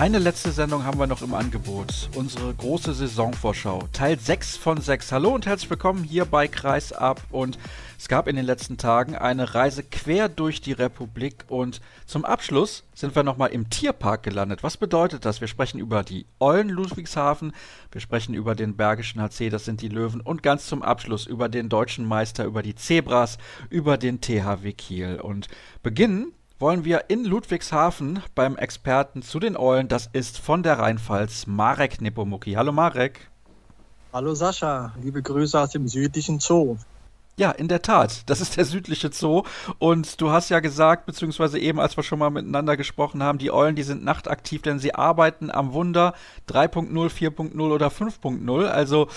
Eine letzte Sendung haben wir noch im Angebot. Unsere große Saisonvorschau. Teil 6 von 6. Hallo und herzlich willkommen hier bei Kreisab. Und es gab in den letzten Tagen eine Reise quer durch die Republik. Und zum Abschluss sind wir nochmal im Tierpark gelandet. Was bedeutet das? Wir sprechen über die Eulen Ludwigshafen. Wir sprechen über den Bergischen HC, das sind die Löwen. Und ganz zum Abschluss über den deutschen Meister, über die Zebras, über den THW Kiel. Und beginnen wollen wir in Ludwigshafen beim Experten zu den Eulen. Das ist von der Rheinpfalz Marek Nepomuki. Hallo Marek. Hallo Sascha, liebe Grüße aus dem südlichen Zoo. Ja, in der Tat. Das ist der südliche Zoo. Und du hast ja gesagt, beziehungsweise eben, als wir schon mal miteinander gesprochen haben, die Eulen, die sind nachtaktiv, denn sie arbeiten am Wunder 3.0, 4.0 oder 5.0. Also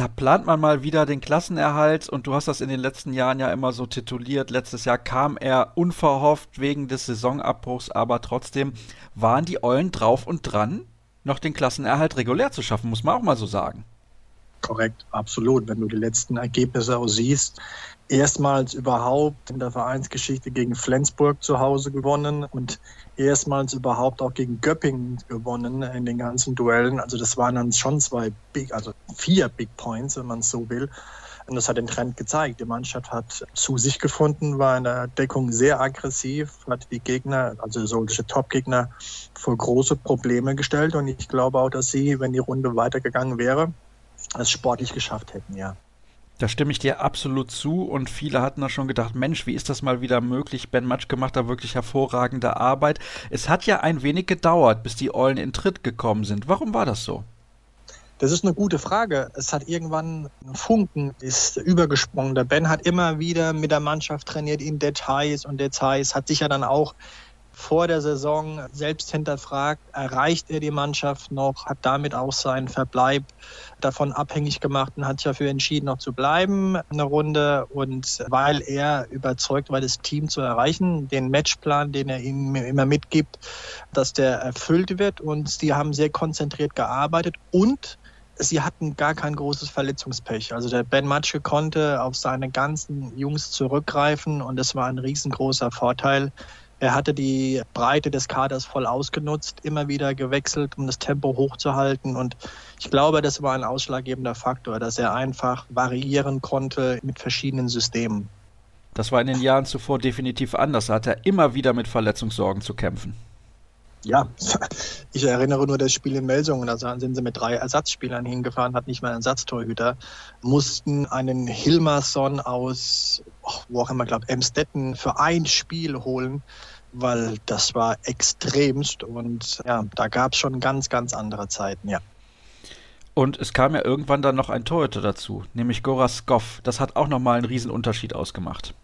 da plant man mal wieder den Klassenerhalt und du hast das in den letzten Jahren ja immer so tituliert. Letztes Jahr kam er unverhofft wegen des Saisonabbruchs, aber trotzdem waren die Eulen drauf und dran, noch den Klassenerhalt regulär zu schaffen, muss man auch mal so sagen. Korrekt, absolut. Wenn du die letzten Ergebnisse auch siehst, erstmals überhaupt in der Vereinsgeschichte gegen Flensburg zu Hause gewonnen und erstmals überhaupt auch gegen Göppingen gewonnen in den ganzen Duellen. Also das waren dann schon zwei Big, also vier Big Points, wenn man es so will. Und das hat den Trend gezeigt. Die Mannschaft hat zu sich gefunden, war in der Deckung sehr aggressiv, hat die Gegner, also solche Top-Gegner, vor große Probleme gestellt. Und ich glaube auch, dass sie, wenn die Runde weitergegangen wäre, es sportlich geschafft hätten, ja. Da stimme ich dir absolut zu und viele hatten da schon gedacht, Mensch, wie ist das mal wieder möglich? Ben Matschke macht da wirklich hervorragende Arbeit. Es hat ja ein wenig gedauert, bis die Eulen in Tritt gekommen sind. Warum war das so? Das ist eine gute Frage. Es hat irgendwann ein Funken ist übergesprungen. Der Ben hat immer wieder mit der Mannschaft trainiert in Details und Details, hat sich ja dann auch vor der Saison selbst hinterfragt, erreicht er die Mannschaft noch, hat damit auch seinen Verbleib davon abhängig gemacht und hat sich dafür entschieden, noch zu bleiben eine Runde. Und weil er überzeugt war, das Team zu erreichen, den Matchplan, den er ihnen immer mitgibt, dass der erfüllt wird. Und sie haben sehr konzentriert gearbeitet und sie hatten gar kein großes Verletzungspech. Also der Ben Matschke konnte auf seine ganzen Jungs zurückgreifen und das war ein riesengroßer Vorteil er hatte die Breite des Kaders voll ausgenutzt, immer wieder gewechselt, um das Tempo hochzuhalten. Und ich glaube, das war ein ausschlaggebender Faktor, dass er einfach variieren konnte mit verschiedenen Systemen. Das war in den Jahren zuvor definitiv anders. Da hat er immer wieder mit Verletzungssorgen zu kämpfen. Ja, ich erinnere nur das Spiel in Melsungen. Da sind sie mit drei Ersatzspielern hingefahren, hat nicht mal einen Ersatztorhüter, mussten einen Hilmarsson aus, wo auch immer, glaube Emstetten für ein Spiel holen weil das war extremst und ja, da gab es schon ganz, ganz andere Zeiten, ja. Und es kam ja irgendwann dann noch ein Torhüter dazu, nämlich Goras Goff. Das hat auch nochmal einen Riesenunterschied ausgemacht.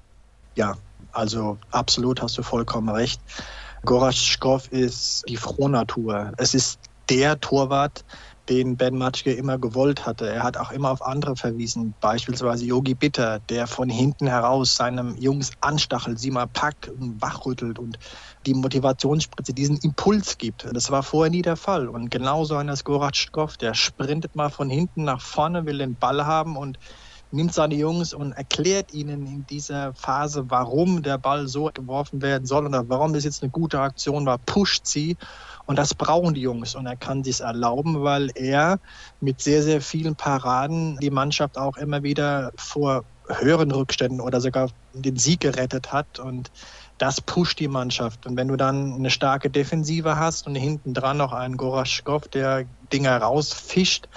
Ja, also absolut hast du vollkommen recht. Goras Goff ist die Frohnatur. Es ist der Torwart, den Ben Matschke immer gewollt hatte. Er hat auch immer auf andere verwiesen, beispielsweise Yogi Bitter, der von hinten heraus seinem Jungs anstachelt, sie mal packt und wachrüttelt und die Motivationsspritze, diesen Impuls gibt. Das war vorher nie der Fall. Und genauso einer Skoratschkow, der sprintet mal von hinten nach vorne, will den Ball haben und nimmt seine Jungs und erklärt ihnen in dieser Phase, warum der Ball so geworfen werden soll oder warum das jetzt eine gute Aktion war, pusht sie und das brauchen die Jungs. Und er kann sich erlauben, weil er mit sehr, sehr vielen Paraden die Mannschaft auch immer wieder vor höheren Rückständen oder sogar den Sieg gerettet hat. Und das pusht die Mannschaft. Und wenn du dann eine starke Defensive hast und hinten dran noch einen Goraschkow, der Dinger rausfischt,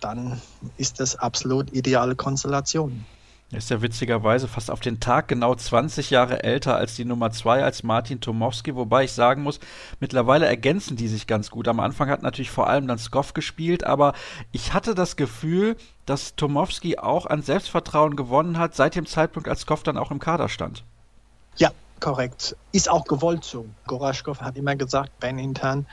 dann ist das absolut ideale Konstellation. Er ist ja witzigerweise fast auf den Tag genau 20 Jahre älter als die Nummer 2, als Martin Tomowski, wobei ich sagen muss, mittlerweile ergänzen die sich ganz gut. Am Anfang hat natürlich vor allem dann Skoff gespielt, aber ich hatte das Gefühl, dass Tomowski auch an Selbstvertrauen gewonnen hat, seit dem Zeitpunkt, als Skoff dann auch im Kader stand. Ja, korrekt. Ist auch gewollt so. Goraschkow hat immer gesagt, Ben intern,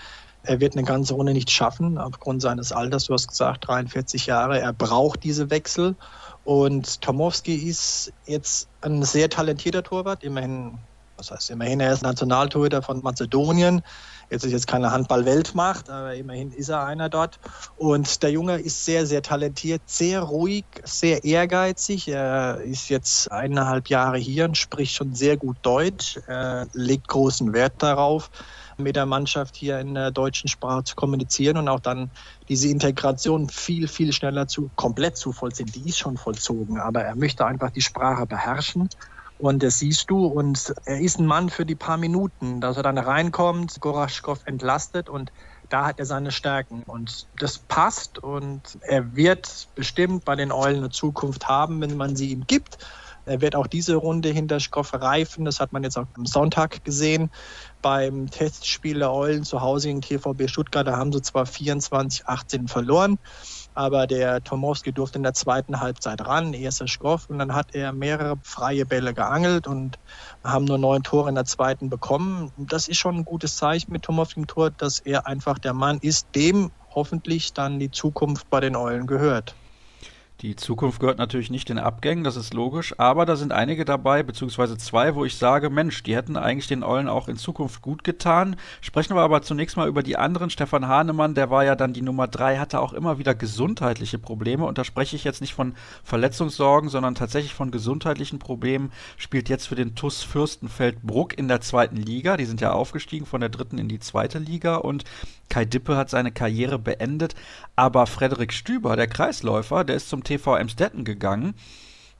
Er wird eine ganze Runde nicht schaffen, aufgrund seines Alters. Du hast gesagt, 43 Jahre. Er braucht diese Wechsel. Und Tomowski ist jetzt ein sehr talentierter Torwart. Immerhin, was heißt immerhin, er ist Nationaltorhüter von Mazedonien. Jetzt ist jetzt keine Handball-Weltmacht, aber immerhin ist er einer dort. Und der Junge ist sehr, sehr talentiert, sehr ruhig, sehr ehrgeizig. Er ist jetzt eineinhalb Jahre hier und spricht schon sehr gut Deutsch. Er legt großen Wert darauf, mit der Mannschaft hier in der deutschen Sprache zu kommunizieren und auch dann diese Integration viel, viel schneller zu, komplett zu vollziehen. Die ist schon vollzogen, aber er möchte einfach die Sprache beherrschen und das siehst du. Und er ist ein Mann für die paar Minuten, dass er dann reinkommt, Goraschkow entlastet und da hat er seine Stärken. Und das passt und er wird bestimmt bei den Eulen eine Zukunft haben, wenn man sie ihm gibt. Er wird auch diese Runde hinter Schkoff reifen. Das hat man jetzt auch am Sonntag gesehen beim Testspiel der Eulen zu Hause gegen TVB Stuttgart. Da haben sie zwar 24-18 verloren, aber der Tomowski durfte in der zweiten Halbzeit ran, erster Schkoff, und dann hat er mehrere freie Bälle geangelt und haben nur neun Tore in der zweiten bekommen. Das ist schon ein gutes Zeichen mit Tomowski im Tor, dass er einfach der Mann ist, dem hoffentlich dann die Zukunft bei den Eulen gehört. Die Zukunft gehört natürlich nicht den Abgängen, das ist logisch, aber da sind einige dabei, beziehungsweise zwei, wo ich sage, Mensch, die hätten eigentlich den Eulen auch in Zukunft gut getan. Sprechen wir aber zunächst mal über die anderen. Stefan Hahnemann, der war ja dann die Nummer drei, hatte auch immer wieder gesundheitliche Probleme und da spreche ich jetzt nicht von Verletzungssorgen, sondern tatsächlich von gesundheitlichen Problemen. Spielt jetzt für den TUS Fürstenfeldbruck in der zweiten Liga. Die sind ja aufgestiegen von der dritten in die zweite Liga und Kai Dippe hat seine Karriere beendet, aber Frederik Stüber, der Kreisläufer, der ist zum TV Emstetten gegangen.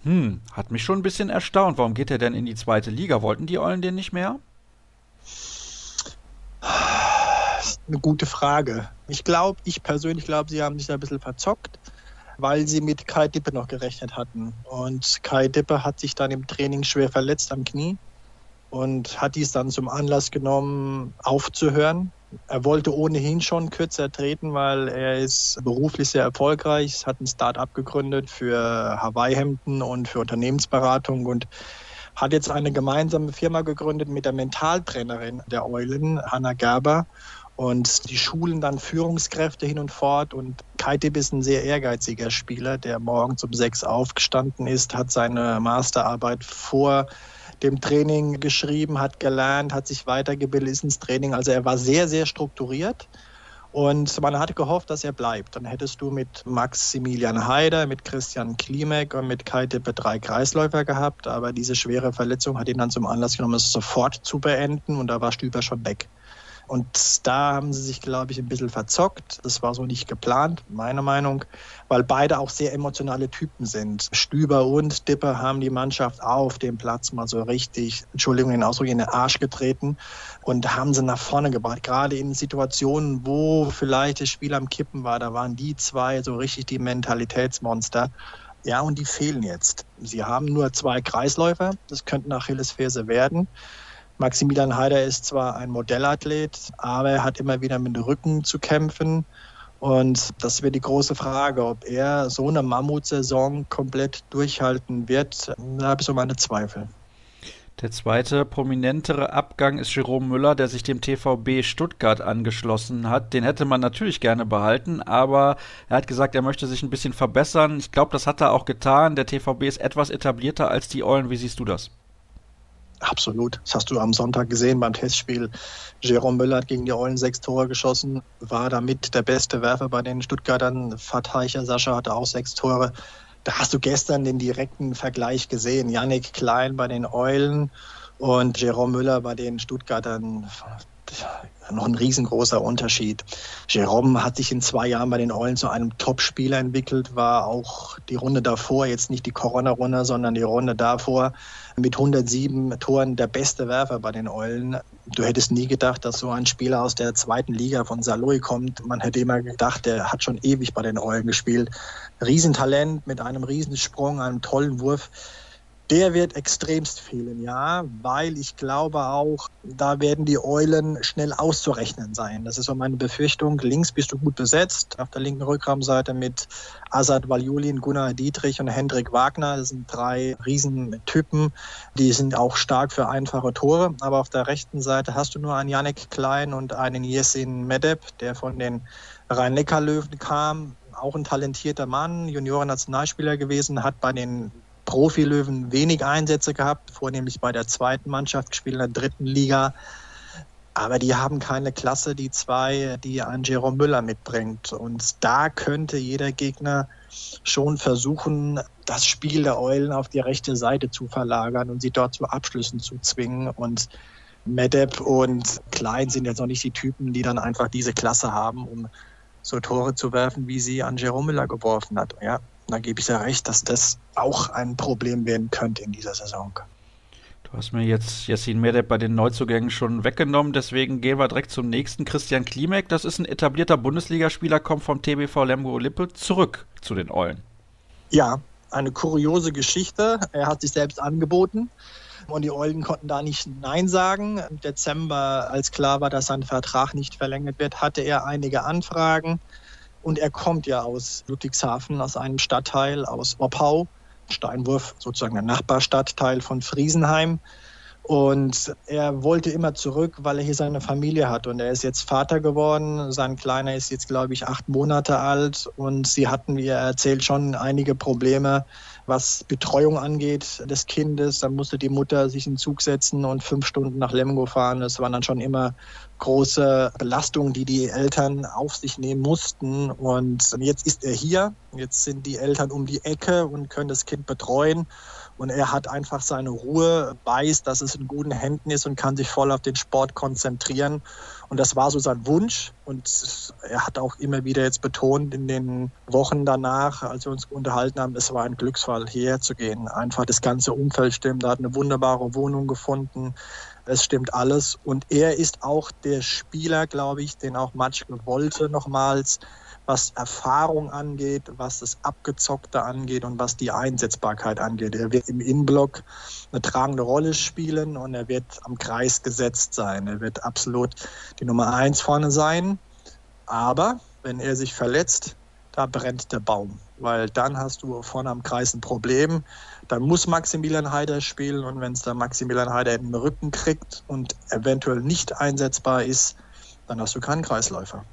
Hm, hat mich schon ein bisschen erstaunt. Warum geht er denn in die zweite Liga? Wollten die Eulen den nicht mehr? Eine gute Frage. Ich glaube, ich persönlich glaube, sie haben sich da ein bisschen verzockt, weil sie mit Kai Dippe noch gerechnet hatten. Und Kai Dippe hat sich dann im Training schwer verletzt am Knie und hat dies dann zum Anlass genommen, aufzuhören er wollte ohnehin schon kürzer treten, weil er ist beruflich sehr erfolgreich, hat ein Start-up gegründet für Hawaii-Hemden und für Unternehmensberatung und hat jetzt eine gemeinsame Firma gegründet mit der Mentaltrainerin der Eulen, Hanna Gerber. Und die schulen dann Führungskräfte hin und fort. Und Kaitib ist ein sehr ehrgeiziger Spieler, der morgens um sechs aufgestanden ist, hat seine Masterarbeit vor dem Training geschrieben, hat gelernt, hat sich weitergebildet, ist ins Training. Also er war sehr, sehr strukturiert. Und man hatte gehofft, dass er bleibt. Dann hättest du mit Maximilian Haider, mit Christian Klimek und mit Kai Tippe drei Kreisläufer gehabt. Aber diese schwere Verletzung hat ihn dann zum Anlass genommen, es sofort zu beenden. Und da war Stüber schon weg. Und da haben sie sich, glaube ich, ein bisschen verzockt. Das war so nicht geplant, meiner Meinung, weil beide auch sehr emotionale Typen sind. Stüber und Dipper haben die Mannschaft auf dem Platz mal so richtig, Entschuldigung den Ausdruck, in den Arsch getreten und haben sie nach vorne gebracht. Gerade in Situationen, wo vielleicht das Spiel am Kippen war, da waren die zwei so richtig die Mentalitätsmonster. Ja, und die fehlen jetzt. Sie haben nur zwei Kreisläufer. Das könnten Achillesferse werden. Maximilian Heider ist zwar ein Modellathlet, aber er hat immer wieder mit dem Rücken zu kämpfen. Und das wird die große Frage, ob er so eine Mammutsaison komplett durchhalten wird. Da habe ich so meine Zweifel. Der zweite prominentere Abgang ist Jerome Müller, der sich dem TVB Stuttgart angeschlossen hat. Den hätte man natürlich gerne behalten, aber er hat gesagt, er möchte sich ein bisschen verbessern. Ich glaube, das hat er auch getan. Der TVB ist etwas etablierter als die Eulen. Wie siehst du das? Absolut. Das hast du am Sonntag gesehen beim Testspiel. Jerome Müller hat gegen die Eulen sechs Tore geschossen, war damit der beste Werfer bei den Stuttgartern. Verteicher Sascha hatte auch sechs Tore. Da hast du gestern den direkten Vergleich gesehen. Yannick Klein bei den Eulen und Jerome Müller bei den Stuttgartern noch ein riesengroßer Unterschied. Jerome hat sich in zwei Jahren bei den Eulen zu einem Top-Spieler entwickelt, war auch die Runde davor, jetzt nicht die Corona-Runde, sondern die Runde davor mit 107 Toren der beste Werfer bei den Eulen. Du hättest nie gedacht, dass so ein Spieler aus der zweiten Liga von Saloy kommt. Man hätte immer gedacht, der hat schon ewig bei den Eulen gespielt. Riesentalent mit einem Riesensprung, einem tollen Wurf Der wird extremst fehlen, ja, weil ich glaube auch, da werden die Eulen schnell auszurechnen sein. Das ist so meine Befürchtung. Links bist du gut besetzt, auf der linken Rückraumseite mit Azad Valjulin, Gunnar Dietrich und Hendrik Wagner. Das sind drei Riesentypen, die sind auch stark für einfache Tore. Aber auf der rechten Seite hast du nur einen Janek Klein und einen Yesin Medeb, der von den Rhein-Neckar-Löwen kam. Auch ein talentierter Mann, Junioren-Nationalspieler gewesen, hat bei den Profilöwen wenig Einsätze gehabt, vornehmlich bei der zweiten Mannschaft, gespielt in der dritten Liga. Aber die haben keine Klasse, die zwei, die ein Jerome Müller mitbringt. Und da könnte jeder Gegner schon versuchen, das Spiel der Eulen auf die rechte Seite zu verlagern und sie dort zu Abschlüssen zu zwingen. Und Medeb und Klein sind jetzt noch nicht die Typen, die dann einfach diese Klasse haben, um so Tore zu werfen, wie sie an Jerome Müller geworfen hat. Ja, da gebe ich ja recht, dass das auch ein Problem werden könnte in dieser Saison. Du hast mir jetzt Yassin Medeb bei den Neuzugängen schon weggenommen, deswegen gehen wir direkt zum nächsten. Christian Klimek, das ist ein etablierter Bundesligaspieler, kommt vom TBV Lemgo Lippe zurück zu den Eulen. Ja, eine kuriose Geschichte. Er hat sich selbst angeboten und die Eulen konnten da nicht Nein sagen. Im Dezember, als klar war, dass sein Vertrag nicht verlängert wird, hatte er einige Anfragen. Und er kommt ja aus Ludwigshafen, aus einem Stadtteil, aus Oppau, Steinwurf, sozusagen der Nachbarstadtteil von Friesenheim. Und er wollte immer zurück, weil er hier seine Familie hat. Und er ist jetzt Vater geworden. Sein Kleiner ist jetzt, glaube ich, acht Monate alt. Und sie hatten, wie er erzählt, schon einige Probleme was Betreuung angeht des Kindes. Dann musste die Mutter sich in den Zug setzen und fünf Stunden nach Lemgo fahren. Das waren dann schon immer große Belastungen, die die Eltern auf sich nehmen mussten. Und jetzt ist er hier. Jetzt sind die Eltern um die Ecke und können das Kind betreuen. Und er hat einfach seine Ruhe, weiß, dass es in guten Händen ist und kann sich voll auf den Sport konzentrieren. Und das war so sein Wunsch. Und er hat auch immer wieder jetzt betont in den Wochen danach, als wir uns unterhalten haben, es war ein Glücksfall, hierher zu gehen. Einfach das ganze Umfeld stimmt. Er hat eine wunderbare Wohnung gefunden. Es stimmt alles. Und er ist auch der Spieler, glaube ich, den auch Matschke wollte nochmals was Erfahrung angeht, was das Abgezockte angeht und was die Einsetzbarkeit angeht. Er wird im Innenblock eine tragende Rolle spielen und er wird am Kreis gesetzt sein. Er wird absolut die Nummer eins vorne sein. Aber wenn er sich verletzt, da brennt der Baum. Weil dann hast du vorne am Kreis ein Problem. Dann muss Maximilian Heider spielen und wenn es dann Maximilian Heider den Rücken kriegt und eventuell nicht einsetzbar ist, dann hast du keinen Kreisläufer.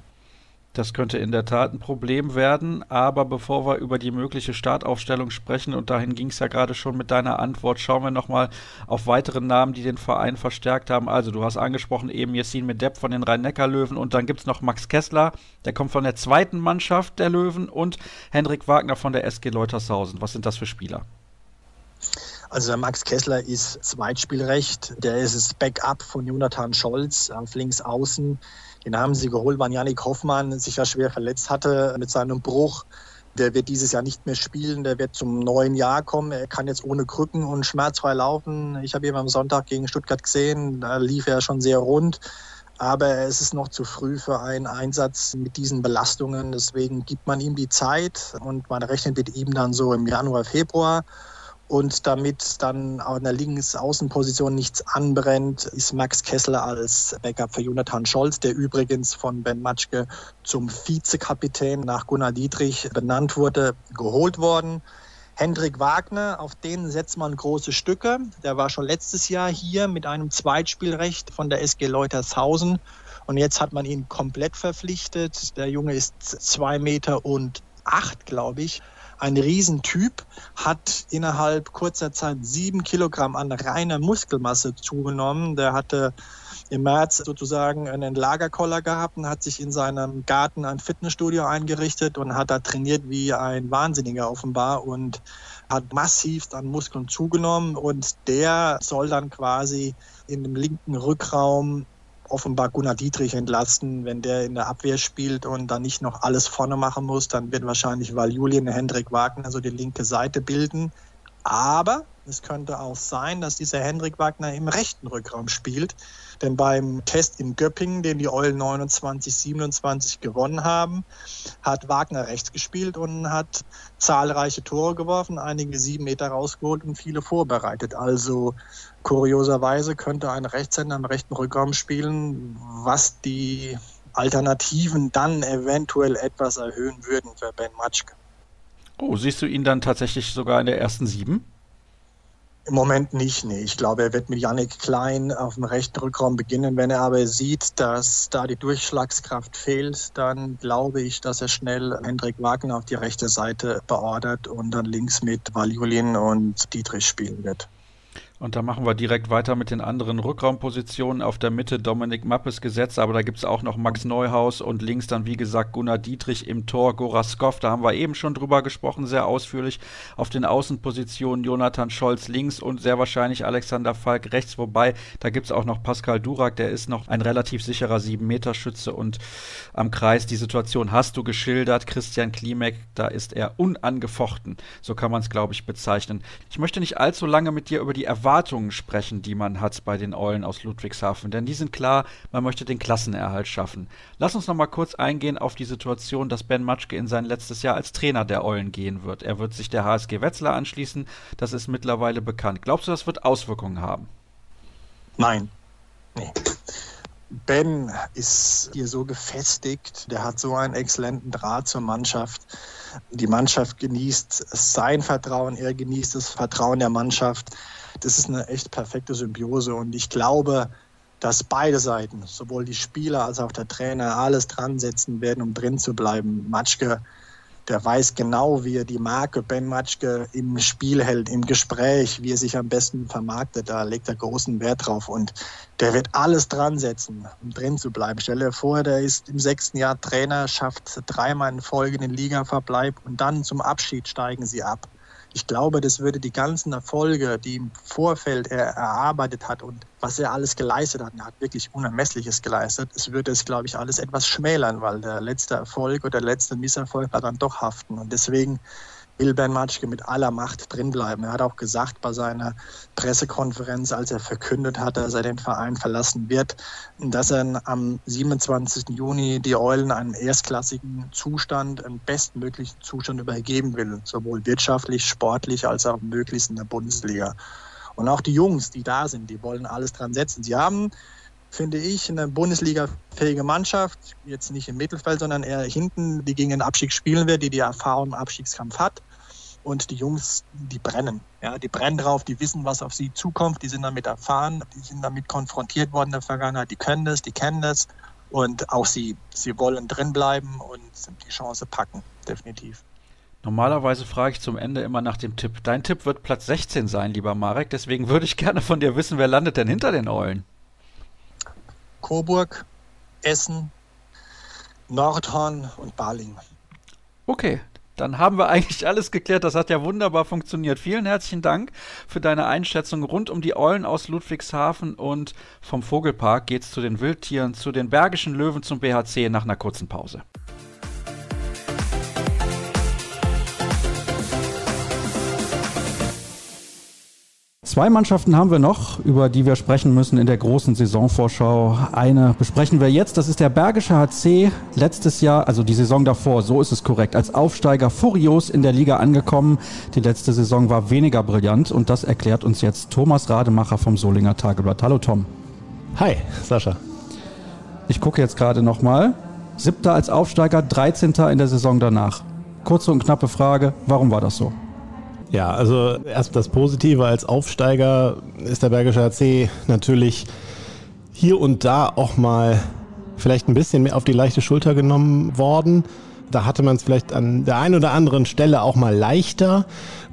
Das könnte in der Tat ein Problem werden. Aber bevor wir über die mögliche Startaufstellung sprechen, und dahin ging es ja gerade schon mit deiner Antwort, schauen wir nochmal auf weitere Namen, die den Verein verstärkt haben. Also, du hast angesprochen eben Jessin Medepp von den Rhein-Neckar-Löwen und dann gibt es noch Max Kessler, der kommt von der zweiten Mannschaft der Löwen und Hendrik Wagner von der SG Leutershausen. Was sind das für Spieler? Also der Max Kessler ist Zweitspielrecht. Der ist das Backup von Jonathan Scholz auf links außen. Den haben sie geholt, weil Janik Hoffmann sich ja schwer verletzt hatte mit seinem Bruch. Der wird dieses Jahr nicht mehr spielen, der wird zum neuen Jahr kommen. Er kann jetzt ohne Krücken und schmerzfrei laufen. Ich habe ihn am Sonntag gegen Stuttgart gesehen, da lief er schon sehr rund. Aber es ist noch zu früh für einen Einsatz mit diesen Belastungen. Deswegen gibt man ihm die Zeit und man rechnet mit ihm dann so im Januar, Februar. Und damit dann an der Linksaußenposition nichts anbrennt, ist Max Kessler als Backup für Jonathan Scholz, der übrigens von Ben Matschke zum Vizekapitän nach Gunnar Dietrich benannt wurde, geholt worden. Hendrik Wagner, auf den setzt man große Stücke. Der war schon letztes Jahr hier mit einem Zweitspielrecht von der SG Leutershausen. Und jetzt hat man ihn komplett verpflichtet. Der Junge ist zwei Meter und acht, glaube ich ein Riesentyp, hat innerhalb kurzer Zeit sieben Kilogramm an reiner Muskelmasse zugenommen. Der hatte im März sozusagen einen Lagerkoller gehabt und hat sich in seinem Garten ein Fitnessstudio eingerichtet und hat da trainiert wie ein Wahnsinniger offenbar und hat massivst an Muskeln zugenommen und der soll dann quasi in dem linken Rückraum offenbar Gunnar Dietrich entlasten. Wenn der in der Abwehr spielt und dann nicht noch alles vorne machen muss, dann wird wahrscheinlich Val Julian, Hendrik Wagner so die linke Seite bilden. Aber Es könnte auch sein, dass dieser Hendrik Wagner im rechten Rückraum spielt. Denn beim Test in Göppingen, den die Eulen 29, 27 gewonnen haben, hat Wagner rechts gespielt und hat zahlreiche Tore geworfen, einige sieben Meter rausgeholt und viele vorbereitet. Also kurioserweise könnte ein Rechtshänder im rechten Rückraum spielen, was die Alternativen dann eventuell etwas erhöhen würden für Ben Matschke. Oh, siehst du ihn dann tatsächlich sogar in der ersten Sieben? Im Moment nicht, nee. Ich glaube, er wird mit Yannick Klein auf dem rechten Rückraum beginnen. Wenn er aber sieht, dass da die Durchschlagskraft fehlt, dann glaube ich, dass er schnell Hendrik Wagner auf die rechte Seite beordert und dann links mit Valjulin und Dietrich spielen wird. Und da machen wir direkt weiter mit den anderen Rückraumpositionen. Auf der Mitte Dominik Mappes gesetzt, aber da gibt es auch noch Max Neuhaus und links dann, wie gesagt, Gunnar Dietrich im Tor, Goraskov, da haben wir eben schon drüber gesprochen, sehr ausführlich. Auf den Außenpositionen Jonathan Scholz links und sehr wahrscheinlich Alexander Falk rechts, wobei da gibt es auch noch Pascal Durak, der ist noch ein relativ sicherer 7-Meter-Schütze und am Kreis die Situation hast du geschildert. Christian Klimek, da ist er unangefochten. So kann man es, glaube ich, bezeichnen. Ich möchte nicht allzu lange mit dir über die Erwartungen Erwartungen sprechen, die man hat bei den Eulen aus Ludwigshafen. Denn die sind klar, man möchte den Klassenerhalt schaffen. Lass uns noch mal kurz eingehen auf die Situation, dass Ben Matschke in sein letztes Jahr als Trainer der Eulen gehen wird. Er wird sich der HSG Wetzlar anschließen. Das ist mittlerweile bekannt. Glaubst du, das wird Auswirkungen haben? Nein. Nee. Ben ist hier so gefestigt, der hat so einen exzellenten Draht zur Mannschaft. Die Mannschaft genießt sein Vertrauen, er genießt das Vertrauen der Mannschaft das ist eine echt perfekte Symbiose und ich glaube, dass beide Seiten, sowohl die Spieler als auch der Trainer, alles dran setzen werden, um drin zu bleiben. Matschke, der weiß genau, wie er die Marke Ben Matschke im Spiel hält, im Gespräch, wie er sich am besten vermarktet. Da legt er großen Wert drauf und der wird alles dran setzen, um drin zu bleiben. Stell dir vor, der ist im sechsten Jahr Trainer, schafft dreimal in Folge den Ligaverbleib und dann zum Abschied steigen sie ab ich glaube, das würde die ganzen Erfolge, die im Vorfeld er erarbeitet hat und was er alles geleistet hat, er hat wirklich Unermessliches geleistet, es würde es, glaube ich, alles etwas schmälern, weil der letzte Erfolg oder der letzte Misserfolg war dann doch haften. Und deswegen will Ben Matschke mit aller Macht drinbleiben. Er hat auch gesagt bei seiner Pressekonferenz, als er verkündet hat, dass er den Verein verlassen wird, dass er am 27. Juni die Eulen einen erstklassigen Zustand, einen bestmöglichen Zustand übergeben will, sowohl wirtschaftlich, sportlich als auch möglichst in der Bundesliga. Und auch die Jungs, die da sind, die wollen alles dran setzen. Sie haben finde ich, eine Bundesliga-fähige Mannschaft, jetzt nicht im Mittelfeld, sondern eher hinten, die gegen den Abstieg spielen wird, die die Erfahrung im Abstiegskampf hat. Und die Jungs, die brennen. Ja, die brennen drauf, die wissen, was auf sie zukommt, die sind damit erfahren, die sind damit konfrontiert worden in der Vergangenheit, die können das, die kennen das. Und auch sie, sie wollen drinbleiben und die Chance packen, definitiv. Normalerweise frage ich zum Ende immer nach dem Tipp. Dein Tipp wird Platz 16 sein, lieber Marek. Deswegen würde ich gerne von dir wissen, wer landet denn hinter den Eulen? Coburg, Essen, Nordhorn und Baling. Okay, dann haben wir eigentlich alles geklärt. Das hat ja wunderbar funktioniert. Vielen herzlichen Dank für deine Einschätzung rund um die Eulen aus Ludwigshafen und vom Vogelpark geht's zu den Wildtieren, zu den Bergischen Löwen zum BHC nach einer kurzen Pause. Zwei Mannschaften haben wir noch, über die wir sprechen müssen in der großen Saisonvorschau. Eine besprechen wir jetzt, das ist der Bergische HC. Letztes Jahr, also die Saison davor, so ist es korrekt, als Aufsteiger furios in der Liga angekommen. Die letzte Saison war weniger brillant und das erklärt uns jetzt Thomas Rademacher vom Solinger Tageblatt. Hallo Tom. Hi, Sascha. Ich gucke jetzt gerade nochmal. Siebter als Aufsteiger, 13. in der Saison danach. Kurze und knappe Frage, warum war das so? Ja, also erst das Positive als Aufsteiger ist der Bergische HC natürlich hier und da auch mal vielleicht ein bisschen mehr auf die leichte Schulter genommen worden. Da hatte man es vielleicht an der einen oder anderen Stelle auch mal leichter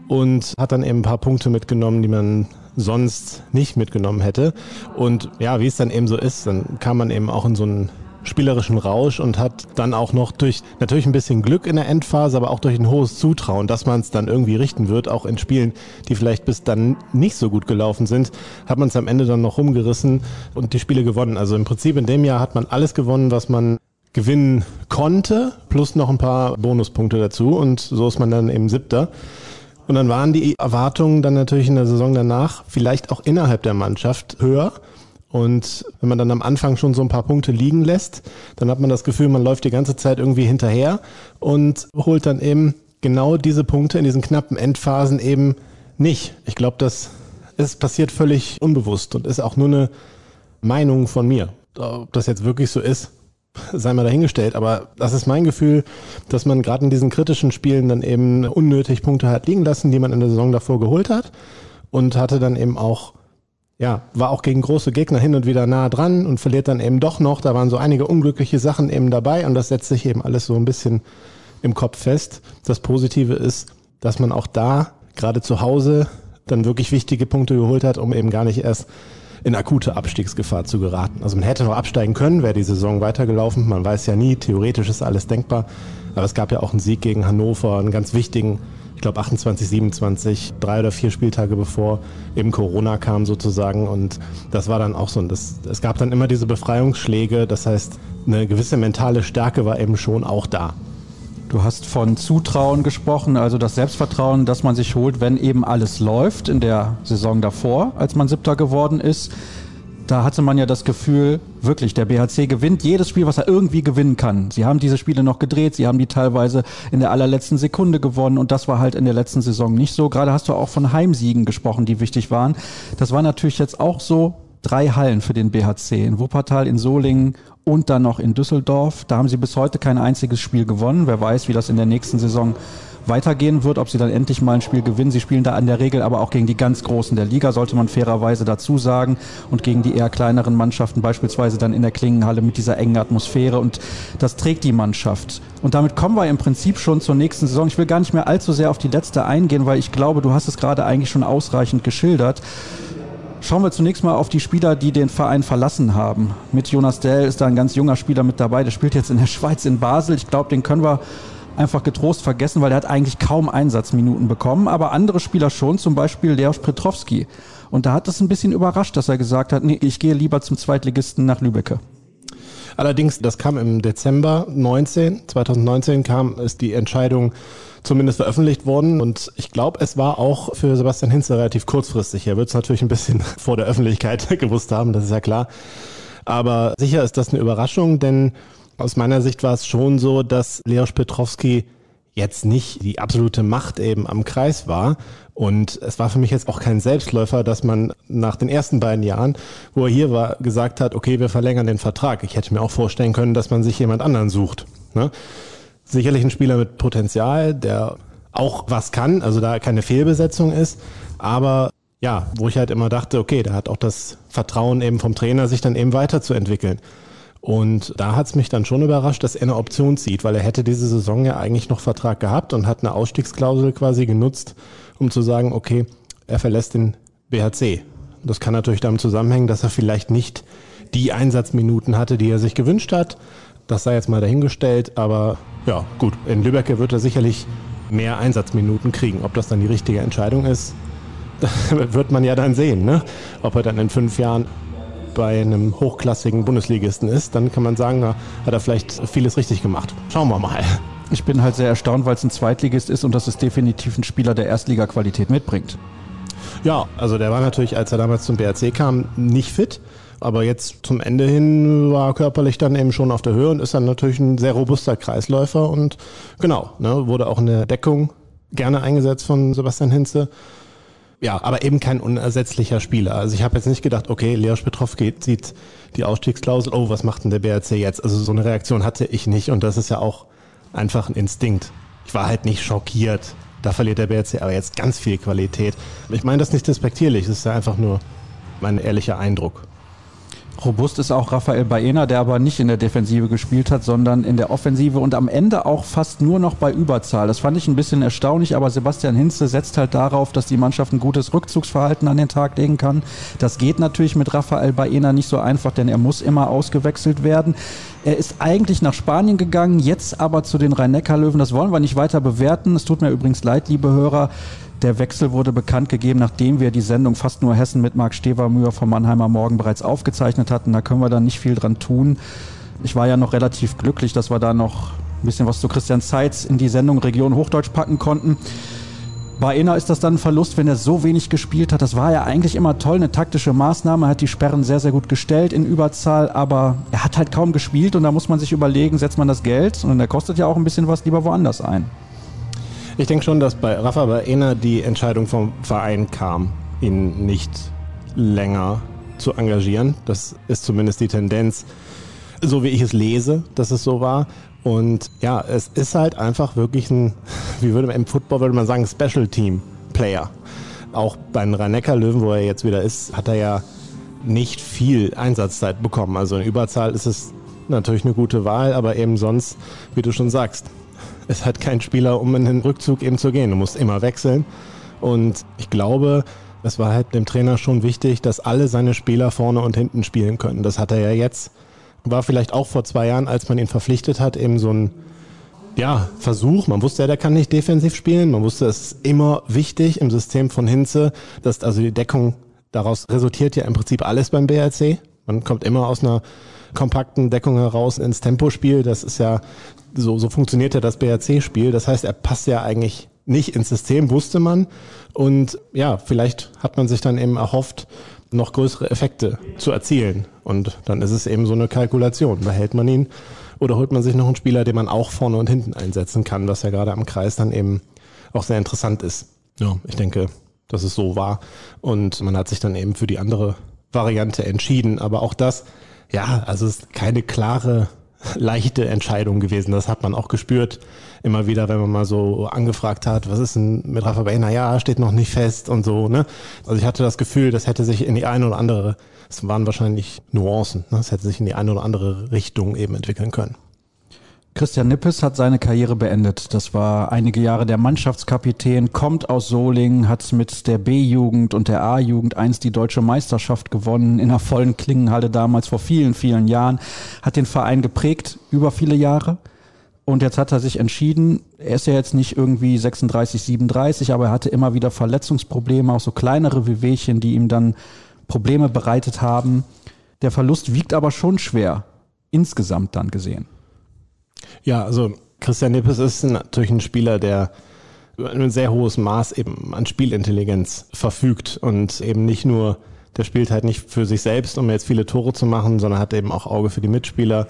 und hat dann eben ein paar Punkte mitgenommen, die man sonst nicht mitgenommen hätte. Und ja, wie es dann eben so ist, dann kam man eben auch in so einen spielerischen Rausch und hat dann auch noch durch natürlich ein bisschen Glück in der Endphase, aber auch durch ein hohes Zutrauen, dass man es dann irgendwie richten wird, auch in Spielen, die vielleicht bis dann nicht so gut gelaufen sind, hat man es am Ende dann noch rumgerissen und die Spiele gewonnen. Also im Prinzip in dem Jahr hat man alles gewonnen, was man gewinnen konnte, plus noch ein paar Bonuspunkte dazu und so ist man dann eben siebter. Und dann waren die Erwartungen dann natürlich in der Saison danach vielleicht auch innerhalb der Mannschaft höher. Und wenn man dann am Anfang schon so ein paar Punkte liegen lässt, dann hat man das Gefühl, man läuft die ganze Zeit irgendwie hinterher und holt dann eben genau diese Punkte in diesen knappen Endphasen eben nicht. Ich glaube, das ist passiert völlig unbewusst und ist auch nur eine Meinung von mir. Ob das jetzt wirklich so ist, sei mal dahingestellt. Aber das ist mein Gefühl, dass man gerade in diesen kritischen Spielen dann eben unnötig Punkte hat liegen lassen, die man in der Saison davor geholt hat. Und hatte dann eben auch, ja, war auch gegen große Gegner hin und wieder nah dran und verliert dann eben doch noch. Da waren so einige unglückliche Sachen eben dabei und das setzt sich eben alles so ein bisschen im Kopf fest. Das Positive ist, dass man auch da, gerade zu Hause, dann wirklich wichtige Punkte geholt hat, um eben gar nicht erst in akute Abstiegsgefahr zu geraten. Also man hätte noch absteigen können, wäre die Saison weitergelaufen. Man weiß ja nie, theoretisch ist alles denkbar. Aber es gab ja auch einen Sieg gegen Hannover, einen ganz wichtigen, ich glaube 28, 27, drei oder vier Spieltage bevor eben Corona kam sozusagen. Und das war dann auch so. Das, es gab dann immer diese Befreiungsschläge. Das heißt, eine gewisse mentale Stärke war eben schon auch da. Du hast von Zutrauen gesprochen, also das Selbstvertrauen, das man sich holt, wenn eben alles läuft in der Saison davor, als man Siebter geworden ist. Da hatte man ja das Gefühl, wirklich, der BHC gewinnt jedes Spiel, was er irgendwie gewinnen kann. Sie haben diese Spiele noch gedreht, sie haben die teilweise in der allerletzten Sekunde gewonnen und das war halt in der letzten Saison nicht so. Gerade hast du auch von Heimsiegen gesprochen, die wichtig waren. Das war natürlich jetzt auch so drei Hallen für den BHC in Wuppertal, in Solingen und dann noch in Düsseldorf. Da haben sie bis heute kein einziges Spiel gewonnen. Wer weiß, wie das in der nächsten Saison weitergehen wird, ob sie dann endlich mal ein Spiel gewinnen. Sie spielen da in der Regel aber auch gegen die ganz Großen der Liga, sollte man fairerweise dazu sagen. Und gegen die eher kleineren Mannschaften, beispielsweise dann in der Klingenhalle mit dieser engen Atmosphäre. Und das trägt die Mannschaft. Und damit kommen wir im Prinzip schon zur nächsten Saison. Ich will gar nicht mehr allzu sehr auf die letzte eingehen, weil ich glaube, du hast es gerade eigentlich schon ausreichend geschildert. Schauen wir zunächst mal auf die Spieler, die den Verein verlassen haben. Mit Jonas Dell ist da ein ganz junger Spieler mit dabei. Der spielt jetzt in der Schweiz in Basel. Ich glaube, den können wir einfach getrost vergessen, weil er hat eigentlich kaum Einsatzminuten bekommen. Aber andere Spieler schon, zum Beispiel Leos Petrowski. Und da hat es ein bisschen überrascht, dass er gesagt hat, nee, ich gehe lieber zum Zweitligisten nach Lübecke. Allerdings, das kam im Dezember 19, 2019 kam es die Entscheidung zumindest veröffentlicht worden. Und ich glaube, es war auch für Sebastian Hinze relativ kurzfristig. Er wird es natürlich ein bisschen vor der Öffentlichkeit gewusst haben, das ist ja klar. Aber sicher ist das eine Überraschung, denn aus meiner Sicht war es schon so, dass Leos Petrowski jetzt nicht die absolute Macht eben am Kreis war. Und es war für mich jetzt auch kein Selbstläufer, dass man nach den ersten beiden Jahren, wo er hier war, gesagt hat, okay, wir verlängern den Vertrag. Ich hätte mir auch vorstellen können, dass man sich jemand anderen sucht. Ne? sicherlich ein Spieler mit Potenzial, der auch was kann, also da keine Fehlbesetzung ist, aber ja, wo ich halt immer dachte, okay, der hat auch das Vertrauen eben vom Trainer, sich dann eben weiterzuentwickeln. Und da hat es mich dann schon überrascht, dass er eine Option zieht, weil er hätte diese Saison ja eigentlich noch Vertrag gehabt und hat eine Ausstiegsklausel quasi genutzt, um zu sagen, okay, er verlässt den BHC. Das kann natürlich damit zusammenhängen, dass er vielleicht nicht die Einsatzminuten hatte, die er sich gewünscht hat. Das sei jetzt mal dahingestellt, aber ja, gut. In Lübeck wird er sicherlich mehr Einsatzminuten kriegen. Ob das dann die richtige Entscheidung ist, wird man ja dann sehen. Ne? Ob er dann in fünf Jahren bei einem hochklassigen Bundesligisten ist, dann kann man sagen, na, hat er vielleicht vieles richtig gemacht. Schauen wir mal. Ich bin halt sehr erstaunt, weil es ein Zweitligist ist und das ist definitiv ein Spieler, der Erstliga-Qualität mitbringt. Ja, also der war natürlich, als er damals zum BRC kam, nicht fit. Aber jetzt zum Ende hin war körperlich dann eben schon auf der Höhe und ist dann natürlich ein sehr robuster Kreisläufer und genau, ne, wurde auch in der Deckung gerne eingesetzt von Sebastian Hinze. Ja, aber eben kein unersetzlicher Spieler. Also ich habe jetzt nicht gedacht, okay, Leos Petrowski sieht die Ausstiegsklausel, oh, was macht denn der BRC jetzt? Also so eine Reaktion hatte ich nicht und das ist ja auch einfach ein Instinkt. Ich war halt nicht schockiert. Da verliert der BRC aber jetzt ganz viel Qualität. Ich meine das nicht despektierlich, es ist ja einfach nur mein ehrlicher Eindruck. Robust ist auch Rafael Baena, der aber nicht in der Defensive gespielt hat, sondern in der Offensive und am Ende auch fast nur noch bei Überzahl. Das fand ich ein bisschen erstaunlich, aber Sebastian Hinze setzt halt darauf, dass die Mannschaft ein gutes Rückzugsverhalten an den Tag legen kann. Das geht natürlich mit Rafael Baena nicht so einfach, denn er muss immer ausgewechselt werden. Er ist eigentlich nach Spanien gegangen, jetzt aber zu den Rhein-Neckar-Löwen. Das wollen wir nicht weiter bewerten. Es tut mir übrigens leid, liebe Hörer. Der Wechsel wurde bekannt gegeben, nachdem wir die Sendung Fast nur Hessen mit Marc Stevermüher vom Mannheimer Morgen bereits aufgezeichnet hatten. Da können wir dann nicht viel dran tun. Ich war ja noch relativ glücklich, dass wir da noch ein bisschen was zu Christian Zeitz in die Sendung Region Hochdeutsch packen konnten. Bei Inner ist das dann ein Verlust, wenn er so wenig gespielt hat. Das war ja eigentlich immer toll, eine taktische Maßnahme, hat die Sperren sehr, sehr gut gestellt in Überzahl, aber er hat halt kaum gespielt und da muss man sich überlegen, setzt man das Geld, und der kostet ja auch ein bisschen was, lieber woanders ein. Ich denke schon, dass bei Rafa Baena die Entscheidung vom Verein kam, ihn nicht länger zu engagieren. Das ist zumindest die Tendenz, so wie ich es lese, dass es so war. Und ja, es ist halt einfach wirklich ein, wie würde man im Football würde man sagen, Special Team Player. Auch bei den Rhein-Neckar-Löwen, wo er jetzt wieder ist, hat er ja nicht viel Einsatzzeit bekommen. Also in Überzahl ist es natürlich eine gute Wahl, aber eben sonst, wie du schon sagst, es hat kein Spieler, um in den Rückzug eben zu gehen. Du musst immer wechseln. Und ich glaube, es war halt dem Trainer schon wichtig, dass alle seine Spieler vorne und hinten spielen können. Das hat er ja jetzt war vielleicht auch vor zwei Jahren, als man ihn verpflichtet hat, eben so ein ja, Versuch. Man wusste ja, der kann nicht defensiv spielen. Man wusste, es ist immer wichtig im System von Hinze, dass also die Deckung, daraus resultiert ja im Prinzip alles beim BRC. Man kommt immer aus einer kompakten Deckung heraus ins Tempospiel. Das ist ja, so, so funktioniert ja das BRC-Spiel. Das heißt, er passt ja eigentlich nicht ins System, wusste man. Und ja, vielleicht hat man sich dann eben erhofft, noch größere Effekte zu erzielen. Und dann ist es eben so eine Kalkulation. Behält man ihn oder holt man sich noch einen Spieler, den man auch vorne und hinten einsetzen kann, was ja gerade am Kreis dann eben auch sehr interessant ist. Ja, ich denke, dass es so war. Und man hat sich dann eben für die andere Variante entschieden. Aber auch das, ja, also es ist keine klare leichte Entscheidung gewesen. Das hat man auch gespürt. Immer wieder, wenn man mal so angefragt hat, was ist denn mit Rafa Baena? Ja, steht noch nicht fest und so, ne? Also ich hatte das Gefühl, das hätte sich in die eine oder andere, es waren wahrscheinlich Nuancen, ne? Es hätte sich in die eine oder andere Richtung eben entwickeln können. Christian Nippes hat seine Karriere beendet. Das war einige Jahre der Mannschaftskapitän, kommt aus Solingen, hat mit der B-Jugend und der A-Jugend einst die deutsche Meisterschaft gewonnen, in der vollen Klingenhalle damals vor vielen, vielen Jahren, hat den Verein geprägt über viele Jahre. Und jetzt hat er sich entschieden, er ist ja jetzt nicht irgendwie 36, 37, aber er hatte immer wieder Verletzungsprobleme, auch so kleinere Wehwehchen, die ihm dann Probleme bereitet haben. Der Verlust wiegt aber schon schwer, insgesamt dann gesehen. Ja, also Christian Nippes ist natürlich ein Spieler, der ein sehr hohes Maß eben an Spielintelligenz verfügt und eben nicht nur, der spielt halt nicht für sich selbst, um jetzt viele Tore zu machen, sondern hat eben auch Auge für die Mitspieler,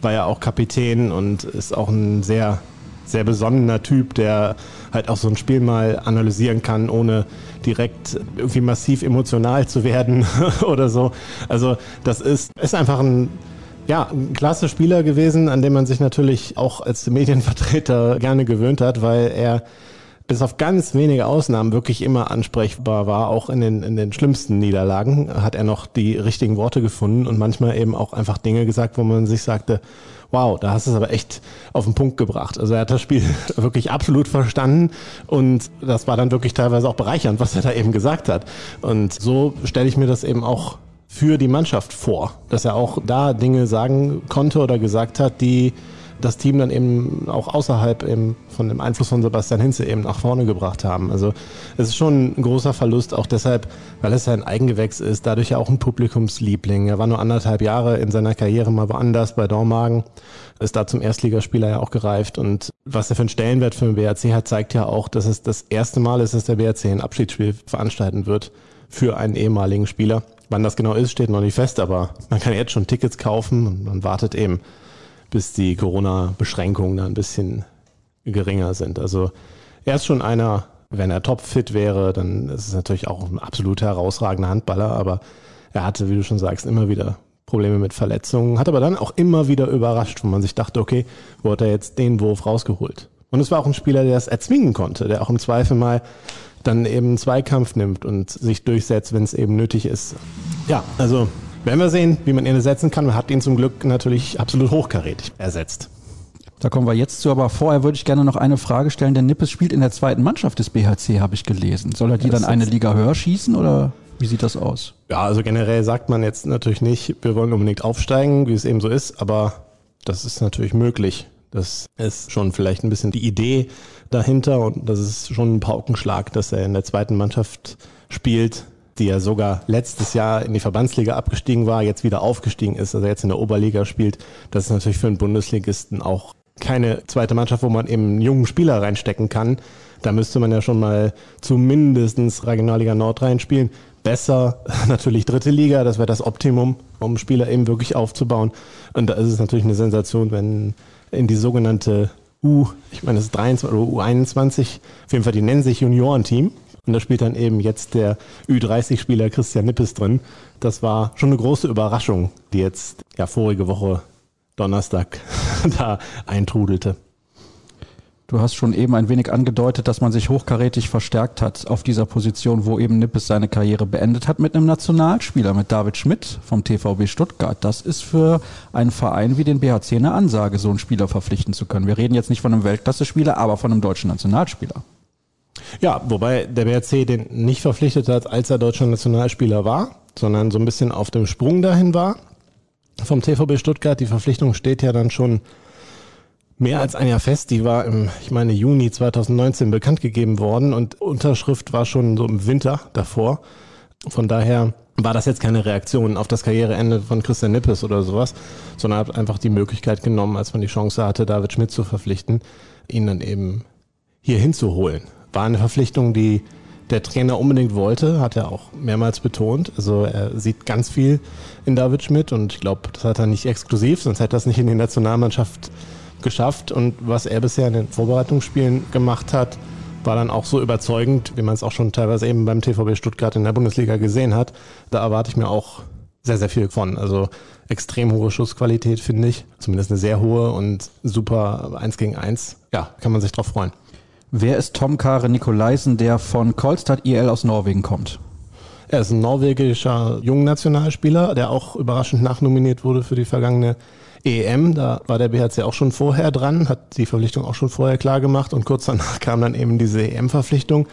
war ja auch Kapitän und ist auch ein sehr, sehr besonnener Typ, der halt auch so ein Spiel mal analysieren kann, ohne direkt irgendwie massiv emotional zu werden oder so. Also das ist, ist einfach ein ja, ein klasse Spieler gewesen, an dem man sich natürlich auch als Medienvertreter gerne gewöhnt hat, weil er bis auf ganz wenige Ausnahmen wirklich immer ansprechbar war. Auch in den, in den schlimmsten Niederlagen hat er noch die richtigen Worte gefunden und manchmal eben auch einfach Dinge gesagt, wo man sich sagte, wow, da hast du es aber echt auf den Punkt gebracht. Also er hat das Spiel wirklich absolut verstanden und das war dann wirklich teilweise auch bereichernd, was er da eben gesagt hat. Und so stelle ich mir das eben auch für die Mannschaft vor, dass er auch da Dinge sagen konnte oder gesagt hat, die das Team dann eben auch außerhalb eben von dem Einfluss von Sebastian Hinze eben nach vorne gebracht haben. Also es ist schon ein großer Verlust, auch deshalb, weil es ein Eigengewächs ist, dadurch ja auch ein Publikumsliebling. Er war nur anderthalb Jahre in seiner Karriere mal woanders bei Dormagen, ist da zum Erstligaspieler ja auch gereift und was er für einen Stellenwert für den BRC hat, zeigt ja auch, dass es das erste Mal ist, dass der BRC ein Abschiedsspiel veranstalten wird für einen ehemaligen Spieler. Wann das genau ist, steht noch nicht fest, aber man kann jetzt schon Tickets kaufen und man wartet eben, bis die Corona-Beschränkungen da ein bisschen geringer sind. Also er ist schon einer, wenn er topfit wäre, dann ist es natürlich auch ein absolut herausragender Handballer, aber er hatte, wie du schon sagst, immer wieder Probleme mit Verletzungen, hat aber dann auch immer wieder überrascht, wo man sich dachte, okay, wo hat er jetzt den Wurf rausgeholt? Und es war auch ein Spieler, der es erzwingen konnte, der auch im Zweifel mal dann eben Zweikampf nimmt und sich durchsetzt, wenn es eben nötig ist. Ja, also werden wir sehen, wie man ihn ersetzen kann. Man hat ihn zum Glück natürlich absolut hochkarätig ersetzt. Da kommen wir jetzt zu, aber vorher würde ich gerne noch eine Frage stellen. Der Nippes spielt in der zweiten Mannschaft des BHC, habe ich gelesen. Soll er die dann eine Liga höher schießen oder wie sieht das aus? Ja, also generell sagt man jetzt natürlich nicht, wir wollen unbedingt aufsteigen, wie es eben so ist, aber das ist natürlich möglich. Das ist schon vielleicht ein bisschen die Idee dahinter und das ist schon ein Paukenschlag, dass er in der zweiten Mannschaft spielt, die ja sogar letztes Jahr in die Verbandsliga abgestiegen war, jetzt wieder aufgestiegen ist, also jetzt in der Oberliga spielt. Das ist natürlich für einen Bundesligisten auch keine zweite Mannschaft, wo man eben einen jungen Spieler reinstecken kann. Da müsste man ja schon mal zumindest Regionalliga Nord reinspielen. Besser natürlich dritte Liga, das wäre das Optimum, um Spieler eben wirklich aufzubauen. Und da ist es natürlich eine Sensation, wenn in die sogenannte U, ich meine, es ist 23 oder U21, auf jeden Fall, die nennen sich Juniorenteam. Und da spielt dann eben jetzt der Ü30-Spieler Christian Nippes drin. Das war schon eine große Überraschung, die jetzt ja vorige Woche Donnerstag da eintrudelte. Du hast schon eben ein wenig angedeutet, dass man sich hochkarätig verstärkt hat auf dieser Position, wo eben Nippes seine Karriere beendet hat mit einem Nationalspieler, mit David Schmidt vom TVB Stuttgart. Das ist für einen Verein wie den BHC eine Ansage, so einen Spieler verpflichten zu können. Wir reden jetzt nicht von einem Weltklasse-Spieler, aber von einem deutschen Nationalspieler. Ja, wobei der BHC den nicht verpflichtet hat, als er deutscher Nationalspieler war, sondern so ein bisschen auf dem Sprung dahin war. Vom TVB Stuttgart, die Verpflichtung steht ja dann schon mehr als ein Jahr fest. Die war im, ich meine, Juni 2019 bekannt gegeben worden und Unterschrift war schon so im Winter davor. Von daher war das jetzt keine Reaktion auf das Karriereende von Christian Nippes oder sowas, sondern hat einfach die Möglichkeit genommen, als man die Chance hatte, David Schmidt zu verpflichten, ihn dann eben hier hinzuholen. War eine Verpflichtung, die der Trainer unbedingt wollte, hat er auch mehrmals betont. Also er sieht ganz viel in David Schmidt und ich glaube, das hat er nicht exklusiv, sonst hätte er das nicht in die Nationalmannschaft geschafft und was er bisher in den Vorbereitungsspielen gemacht hat, war dann auch so überzeugend, wie man es auch schon teilweise eben beim TVB Stuttgart in der Bundesliga gesehen hat. Da erwarte ich mir auch sehr, sehr viel von. Also extrem hohe Schussqualität, finde ich. Zumindest eine sehr hohe und super 1 gegen 1. Ja, kann man sich drauf freuen. Wer ist Tom Kare Nikolaisen, der von Kolstad IL aus Norwegen kommt? Er ist ein norwegischer Jungnationalspieler, der auch überraschend nachnominiert wurde für die vergangene EM, da war der BHC auch schon vorher dran, hat die Verpflichtung auch schon vorher klar gemacht und kurz danach kam dann eben diese EM-Verpflichtung.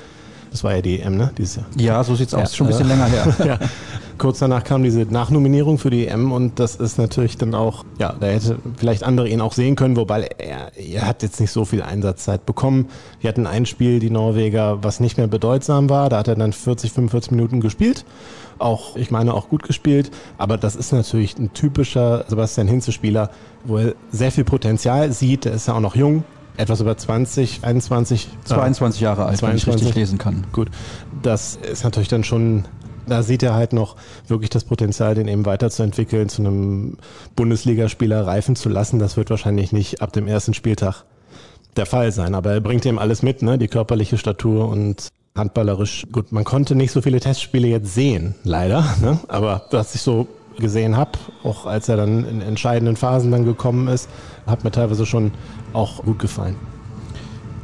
Das war ja die EM, ne? Dieses Jahr. Ja, so sieht's aus. Ja, schon ein bisschen länger her. ja. Kurz danach kam diese Nachnominierung für die EM und das ist natürlich dann auch, ja, da hätte vielleicht andere ihn auch sehen können, wobei er, er hat jetzt nicht so viel Einsatzzeit bekommen. Wir hatten ein Spiel, die Norweger, was nicht mehr bedeutsam war. Da hat er dann 40, 45 Minuten gespielt auch, ich meine, auch gut gespielt. Aber das ist natürlich ein typischer Sebastian Hinze-Spieler, wo er sehr viel Potenzial sieht. Er ist ja auch noch jung, etwas über 20, 21. 22 Jahre alt, 22. wenn ich richtig lesen kann. Gut, das ist natürlich dann schon, da sieht er halt noch wirklich das Potenzial, den eben weiterzuentwickeln, zu einem Bundesligaspieler reifen zu lassen. Das wird wahrscheinlich nicht ab dem ersten Spieltag der Fall sein. Aber er bringt eben alles mit, ne? die körperliche Statur und handballerisch, gut, man konnte nicht so viele Testspiele jetzt sehen, leider, ne? aber was ich so gesehen habe, auch als er dann in entscheidenden Phasen dann gekommen ist, hat mir teilweise schon auch gut gefallen.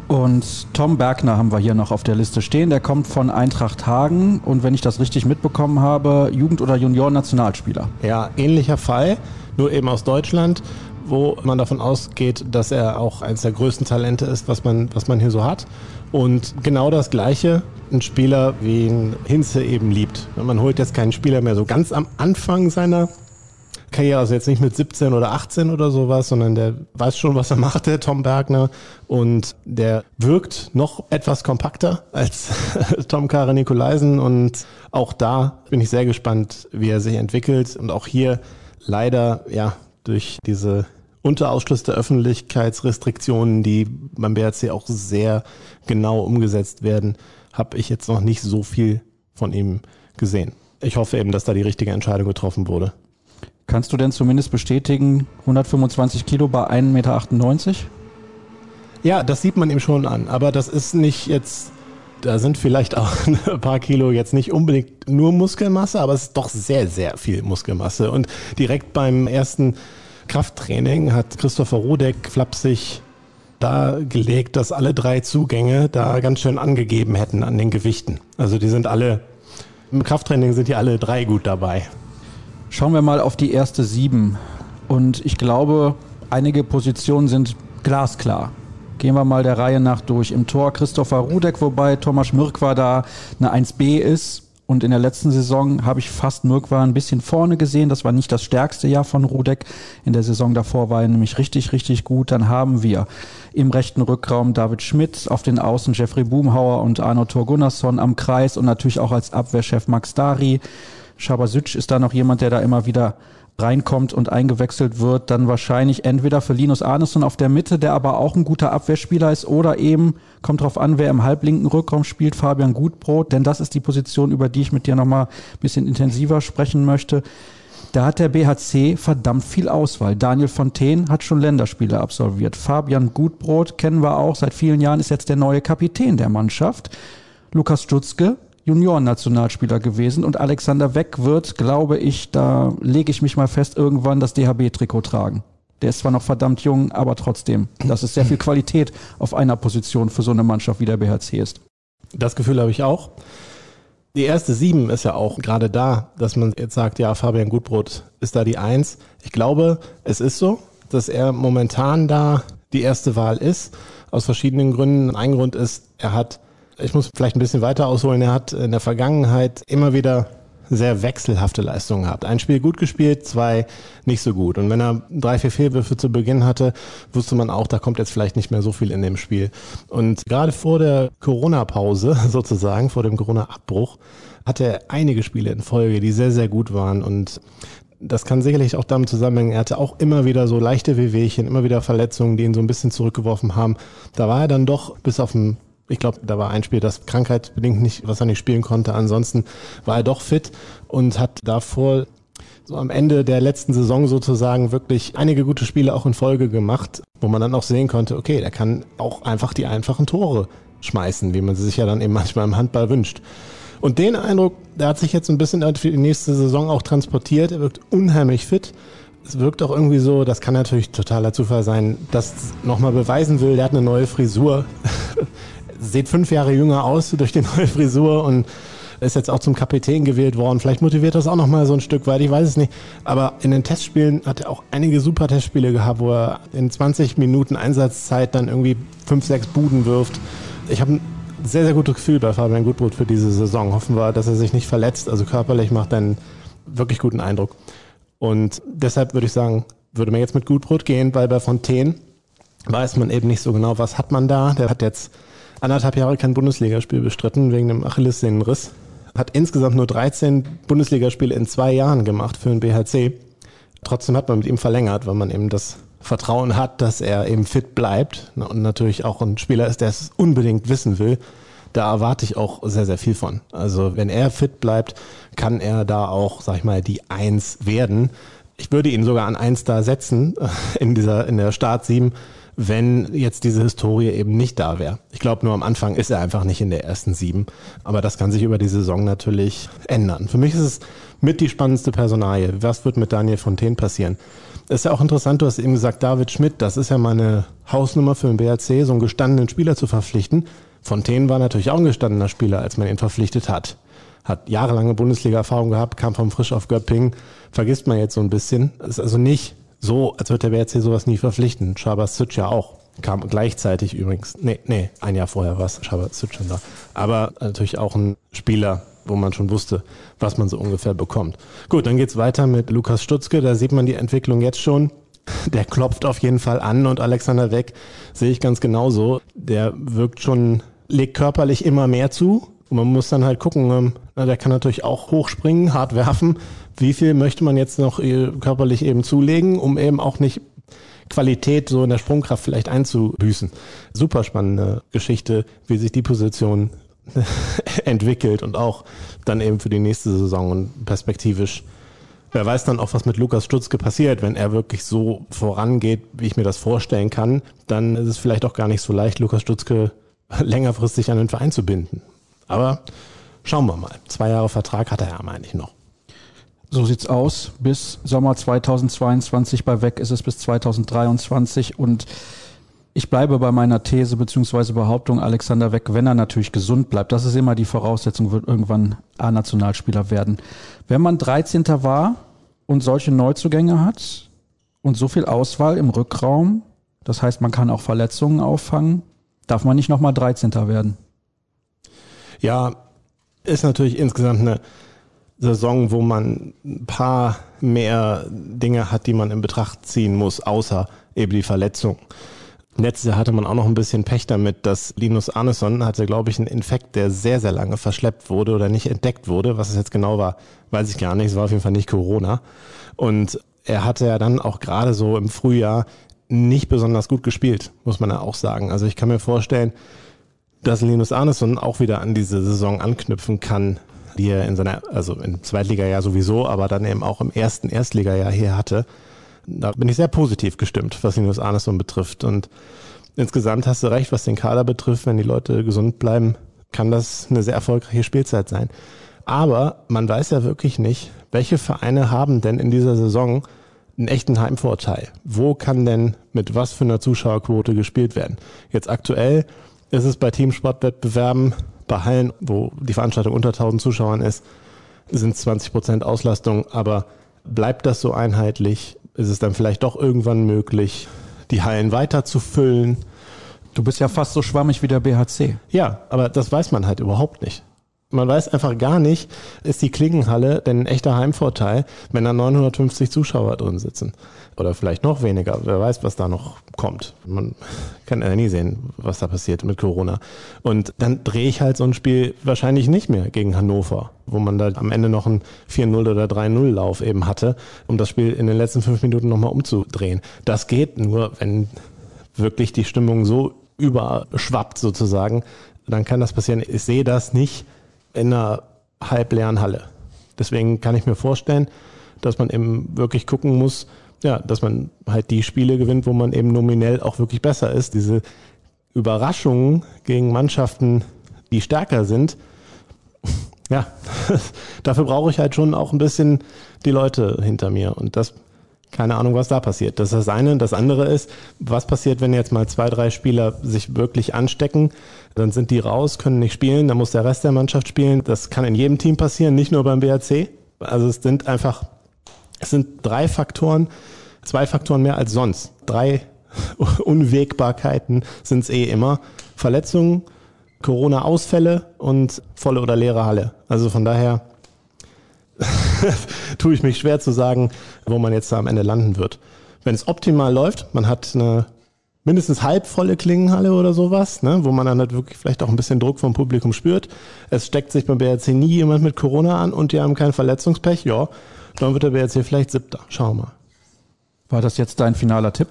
Und Tom Bergner haben wir hier noch auf der Liste stehen. Der kommt von Eintracht Hagen und wenn ich das richtig mitbekommen habe, Jugend- oder Junioren-Nationalspieler. Ja, ähnlicher Fall, nur eben aus Deutschland, wo man davon ausgeht, dass er auch eines der größten Talente ist, was man, was man hier so hat. Und genau das Gleiche, ein Spieler, wie ihn Hinze eben liebt. Man holt jetzt keinen Spieler mehr so ganz am Anfang seiner Karriere, also jetzt nicht mit 17 oder 18 oder sowas, sondern der weiß schon, was er macht, der Tom Bergner. Und der wirkt noch etwas kompakter als Tom Kare Nikolaisen. Und auch da bin ich sehr gespannt, wie er sich entwickelt. Und auch hier leider, ja, durch diese unter Ausschluss der Öffentlichkeitsrestriktionen, die beim BRC auch sehr genau umgesetzt werden, habe ich jetzt noch nicht so viel von ihm gesehen. Ich hoffe eben, dass da die richtige Entscheidung getroffen wurde. Kannst du denn zumindest bestätigen, 125 Kilo bei 1,98 Meter? Ja, das sieht man ihm schon an. Aber das ist nicht jetzt, da sind vielleicht auch ein paar Kilo jetzt nicht unbedingt nur Muskelmasse, aber es ist doch sehr, sehr viel Muskelmasse. Und direkt beim ersten Krafttraining hat Christopher Rodeck flapsig dargelegt, dass alle drei Zugänge da ganz schön angegeben hätten an den Gewichten. Also die sind alle, im Krafttraining sind die alle drei gut dabei. Schauen wir mal auf die erste sieben. Und ich glaube, einige Positionen sind glasklar. Gehen wir mal der Reihe nach durch. Im Tor Christopher Rudek, wobei Thomas Mirkwa da eine 1b ist. Und in der letzten Saison habe ich fast Mirkwa ein bisschen vorne gesehen. Das war nicht das stärkste Jahr von Rudek. In der Saison davor war er nämlich richtig, richtig gut. Dann haben wir im rechten Rückraum David Schmidt, auf den Außen Jeffrey Boomhauer und Arno Thor Gunnarsson am Kreis und natürlich auch als Abwehrchef Max Dari. Schabasic ist da noch jemand, der da immer wieder reinkommt und eingewechselt wird, dann wahrscheinlich entweder für Linus Arneson auf der Mitte, der aber auch ein guter Abwehrspieler ist, oder eben, kommt drauf an, wer im halblinken Rückraum spielt, Fabian Gutbrot, denn das ist die Position, über die ich mit dir nochmal ein bisschen intensiver sprechen möchte. Da hat der BHC verdammt viel Auswahl. Daniel Fontaine hat schon Länderspiele absolviert. Fabian Gutbrot kennen wir auch. Seit vielen Jahren ist jetzt der neue Kapitän der Mannschaft. Lukas Stutzke Juniorennationalspieler gewesen und Alexander Weck wird, glaube ich, da lege ich mich mal fest, irgendwann das DHB-Trikot tragen. Der ist zwar noch verdammt jung, aber trotzdem, das ist sehr viel Qualität auf einer Position für so eine Mannschaft wie der BHC ist. Das Gefühl habe ich auch. Die erste Sieben ist ja auch gerade da, dass man jetzt sagt, ja, Fabian Gutbrot ist da die Eins. Ich glaube, es ist so, dass er momentan da die erste Wahl ist, aus verschiedenen Gründen. Ein Grund ist, er hat ich muss vielleicht ein bisschen weiter ausholen. Er hat in der Vergangenheit immer wieder sehr wechselhafte Leistungen gehabt. Ein Spiel gut gespielt, zwei nicht so gut. Und wenn er drei, vier Fehlwürfe zu Beginn hatte, wusste man auch, da kommt jetzt vielleicht nicht mehr so viel in dem Spiel. Und gerade vor der Corona-Pause sozusagen, vor dem Corona-Abbruch, hatte er einige Spiele in Folge, die sehr, sehr gut waren. Und das kann sicherlich auch damit zusammenhängen. Er hatte auch immer wieder so leichte Wehwehchen, immer wieder Verletzungen, die ihn so ein bisschen zurückgeworfen haben. Da war er dann doch bis auf ein ich glaube, da war ein Spiel, das krankheitsbedingt nicht, was er nicht spielen konnte. Ansonsten war er doch fit und hat davor so am Ende der letzten Saison sozusagen wirklich einige gute Spiele auch in Folge gemacht, wo man dann auch sehen konnte, okay, der kann auch einfach die einfachen Tore schmeißen, wie man sie sich ja dann eben manchmal im Handball wünscht. Und den Eindruck, der hat sich jetzt ein bisschen für die nächste Saison auch transportiert. Er wirkt unheimlich fit. Es wirkt auch irgendwie so, das kann natürlich totaler Zufall sein, dass nochmal beweisen will, der hat eine neue Frisur. sieht fünf Jahre jünger aus durch die neue Frisur und ist jetzt auch zum Kapitän gewählt worden. Vielleicht motiviert das auch noch mal so ein Stück weit, ich weiß es nicht. Aber in den Testspielen hat er auch einige super Testspiele gehabt, wo er in 20 Minuten Einsatzzeit dann irgendwie fünf, sechs Buden wirft. Ich habe ein sehr, sehr gutes Gefühl bei Fabian Gutbrot für diese Saison. Hoffen wir, dass er sich nicht verletzt. Also körperlich macht er einen wirklich guten Eindruck. Und deshalb würde ich sagen, würde man jetzt mit Gutbrot gehen, weil bei Fontaine weiß man eben nicht so genau, was hat man da. Der hat jetzt anderthalb Jahre kein Bundesligaspiel bestritten wegen dem Achillessehnenriss. Hat insgesamt nur 13 Bundesligaspiele in zwei Jahren gemacht für den BHC. Trotzdem hat man mit ihm verlängert, weil man eben das Vertrauen hat, dass er eben fit bleibt und natürlich auch ein Spieler ist, der es unbedingt wissen will. Da erwarte ich auch sehr, sehr viel von. Also wenn er fit bleibt, kann er da auch, sag ich mal, die Eins werden. Ich würde ihn sogar an Eins da setzen in dieser, in der Start 7 wenn jetzt diese Historie eben nicht da wäre. Ich glaube, nur am Anfang ist er einfach nicht in der ersten sieben. Aber das kann sich über die Saison natürlich ändern. Für mich ist es mit die spannendste Personalie. Was wird mit Daniel Fontaine passieren? ist ja auch interessant, du hast eben gesagt, David Schmidt, das ist ja mal eine Hausnummer für den BRC, so einen gestandenen Spieler zu verpflichten. Fontaine war natürlich auch ein gestandener Spieler, als man ihn verpflichtet hat. Hat jahrelange Bundesliga-Erfahrung gehabt, kam vom Frisch auf Göppingen. Vergisst man jetzt so ein bisschen. Ist also nicht so, als würde der WRC sowas nie verpflichten. Sütsch ja auch. Kam gleichzeitig übrigens. Nee, nee, ein Jahr vorher war es Sütsch schon da. Aber natürlich auch ein Spieler, wo man schon wusste, was man so ungefähr bekommt. Gut, dann geht's weiter mit Lukas Stutzke. Da sieht man die Entwicklung jetzt schon. Der klopft auf jeden Fall an und Alexander Weck sehe ich ganz genauso. Der wirkt schon, legt körperlich immer mehr zu. Und man muss dann halt gucken, ähm, der kann natürlich auch hochspringen, hart werfen. Wie viel möchte man jetzt noch äh, körperlich eben zulegen, um eben auch nicht Qualität so in der Sprungkraft vielleicht einzubüßen. Super spannende Geschichte, wie sich die Position entwickelt und auch dann eben für die nächste Saison und perspektivisch. Wer weiß dann auch, was mit Lukas Stutzke passiert, wenn er wirklich so vorangeht, wie ich mir das vorstellen kann, dann ist es vielleicht auch gar nicht so leicht, Lukas Stutzke längerfristig an den Verein zu binden. Aber schauen wir mal. Zwei Jahre Vertrag hat er ja eigentlich noch. So sieht's aus. Bis Sommer 2022 bei Weg ist es bis 2023 und ich bleibe bei meiner These beziehungsweise Behauptung, Alexander Weck, wenn er natürlich gesund bleibt, das ist immer die Voraussetzung, wird irgendwann A-Nationalspieler werden. Wenn man 13. war und solche Neuzugänge hat und so viel Auswahl im Rückraum, das heißt, man kann auch Verletzungen auffangen, darf man nicht nochmal 13. werden. Ja, ist natürlich insgesamt eine Saison, wo man ein paar mehr Dinge hat, die man in Betracht ziehen muss, außer eben die Verletzung. Letztes Jahr hatte man auch noch ein bisschen Pech damit, dass Linus Arneson hatte, glaube ich, einen Infekt, der sehr, sehr lange verschleppt wurde oder nicht entdeckt wurde. Was es jetzt genau war, weiß ich gar nicht. Es war auf jeden Fall nicht Corona. Und er hatte ja dann auch gerade so im Frühjahr nicht besonders gut gespielt, muss man ja auch sagen. Also ich kann mir vorstellen, dass Linus Arneson auch wieder an diese Saison anknüpfen kann, die er in seiner, also im Zweitligajahr sowieso, aber dann eben auch im ersten Erstligajahr hier hatte. Da bin ich sehr positiv gestimmt, was Linus Arneson betrifft. Und insgesamt hast du recht, was den Kader betrifft, wenn die Leute gesund bleiben, kann das eine sehr erfolgreiche Spielzeit sein. Aber man weiß ja wirklich nicht, welche Vereine haben denn in dieser Saison einen echten Heimvorteil? Wo kann denn mit was für einer Zuschauerquote gespielt werden? Jetzt aktuell ist es bei Teamsportwettbewerben, bei Hallen, wo die Veranstaltung unter 1000 Zuschauern ist, sind 20 Prozent Auslastung. Aber bleibt das so einheitlich? Ist es dann vielleicht doch irgendwann möglich, die Hallen weiter zu füllen? Du bist ja fast so schwammig wie der BHC. Ja, aber das weiß man halt überhaupt nicht. Man weiß einfach gar nicht, ist die Klingenhalle denn ein echter Heimvorteil, wenn da 950 Zuschauer drin sitzen. Oder vielleicht noch weniger. Wer weiß, was da noch kommt. Man kann ja nie sehen, was da passiert mit Corona. Und dann drehe ich halt so ein Spiel wahrscheinlich nicht mehr gegen Hannover, wo man da am Ende noch einen 4-0 oder 3-0-Lauf eben hatte, um das Spiel in den letzten fünf Minuten nochmal umzudrehen. Das geht nur, wenn wirklich die Stimmung so überschwappt sozusagen, dann kann das passieren. Ich sehe das nicht in einer halbleeren Halle. Deswegen kann ich mir vorstellen, dass man eben wirklich gucken muss, ja, dass man halt die Spiele gewinnt, wo man eben nominell auch wirklich besser ist. Diese Überraschungen gegen Mannschaften, die stärker sind, ja, dafür brauche ich halt schon auch ein bisschen die Leute hinter mir. Und das, keine Ahnung, was da passiert. Das ist das eine. Das andere ist, was passiert, wenn jetzt mal zwei, drei Spieler sich wirklich anstecken? Dann sind die raus, können nicht spielen, dann muss der Rest der Mannschaft spielen. Das kann in jedem Team passieren, nicht nur beim BRC. Also es sind einfach, es sind drei Faktoren, zwei Faktoren mehr als sonst. Drei Unwägbarkeiten sind es eh immer. Verletzungen, Corona-Ausfälle und volle oder leere Halle. Also von daher tue ich mich schwer zu sagen, wo man jetzt da am Ende landen wird. Wenn es optimal läuft, man hat eine mindestens halbvolle Klingenhalle oder sowas, ne, wo man dann halt wirklich vielleicht auch ein bisschen Druck vom Publikum spürt. Es steckt sich beim BRC nie jemand mit Corona an und die haben kein Verletzungspech, ja, dann wird der BRC vielleicht siebter. Schauen wir mal. War das jetzt dein finaler Tipp?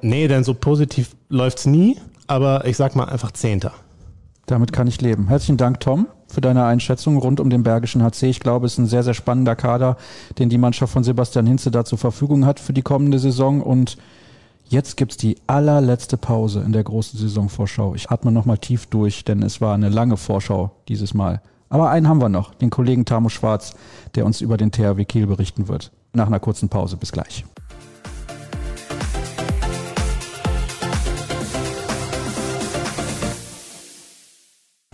Nee, denn so positiv läuft's nie, aber ich sag mal einfach Zehnter. Damit kann ich leben. Herzlichen Dank, Tom, für deine Einschätzung rund um den Bergischen HC. Ich glaube, es ist ein sehr, sehr spannender Kader, den die Mannschaft von Sebastian Hinze da zur Verfügung hat für die kommende Saison und Jetzt gibt's die allerletzte Pause in der großen Saisonvorschau. Ich atme nochmal tief durch, denn es war eine lange Vorschau dieses Mal. Aber einen haben wir noch, den Kollegen Tamo Schwarz, der uns über den THW Kiel berichten wird. Nach einer kurzen Pause. Bis gleich.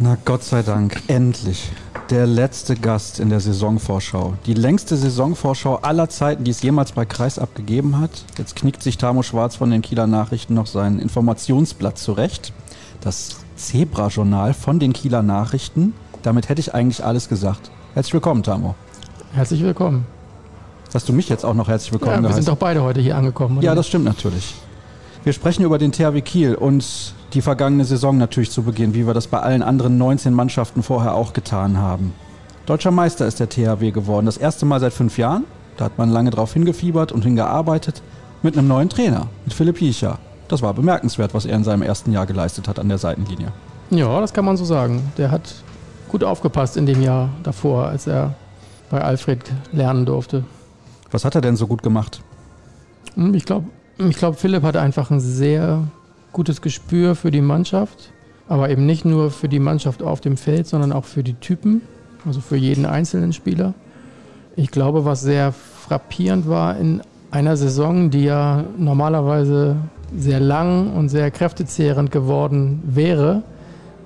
Na Gott sei Dank, endlich der letzte Gast in der Saisonvorschau. Die längste Saisonvorschau aller Zeiten, die es jemals bei Kreis abgegeben hat. Jetzt knickt sich Tamo Schwarz von den Kieler Nachrichten noch sein Informationsblatt zurecht. Das Zebra-Journal von den Kieler Nachrichten. Damit hätte ich eigentlich alles gesagt. Herzlich willkommen, Tamo. Herzlich willkommen. Hast du mich jetzt auch noch herzlich willkommen ja, wir geheißen? sind doch beide heute hier angekommen. Oder? Ja, das stimmt natürlich. Wir sprechen über den THW Kiel und die vergangene Saison natürlich zu Beginn, wie wir das bei allen anderen 19 Mannschaften vorher auch getan haben. Deutscher Meister ist der THW geworden. Das erste Mal seit fünf Jahren. Da hat man lange drauf hingefiebert und hingearbeitet. Mit einem neuen Trainer, mit Philipp Hiecher. Das war bemerkenswert, was er in seinem ersten Jahr geleistet hat an der Seitenlinie. Ja, das kann man so sagen. Der hat gut aufgepasst in dem Jahr davor, als er bei Alfred lernen durfte. Was hat er denn so gut gemacht? Hm, ich glaube, ich glaub, Philipp hat einfach ein sehr gutes Gespür für die Mannschaft, aber eben nicht nur für die Mannschaft auf dem Feld, sondern auch für die Typen, also für jeden einzelnen Spieler. Ich glaube, was sehr frappierend war in einer Saison, die ja normalerweise sehr lang und sehr kräftezehrend geworden wäre,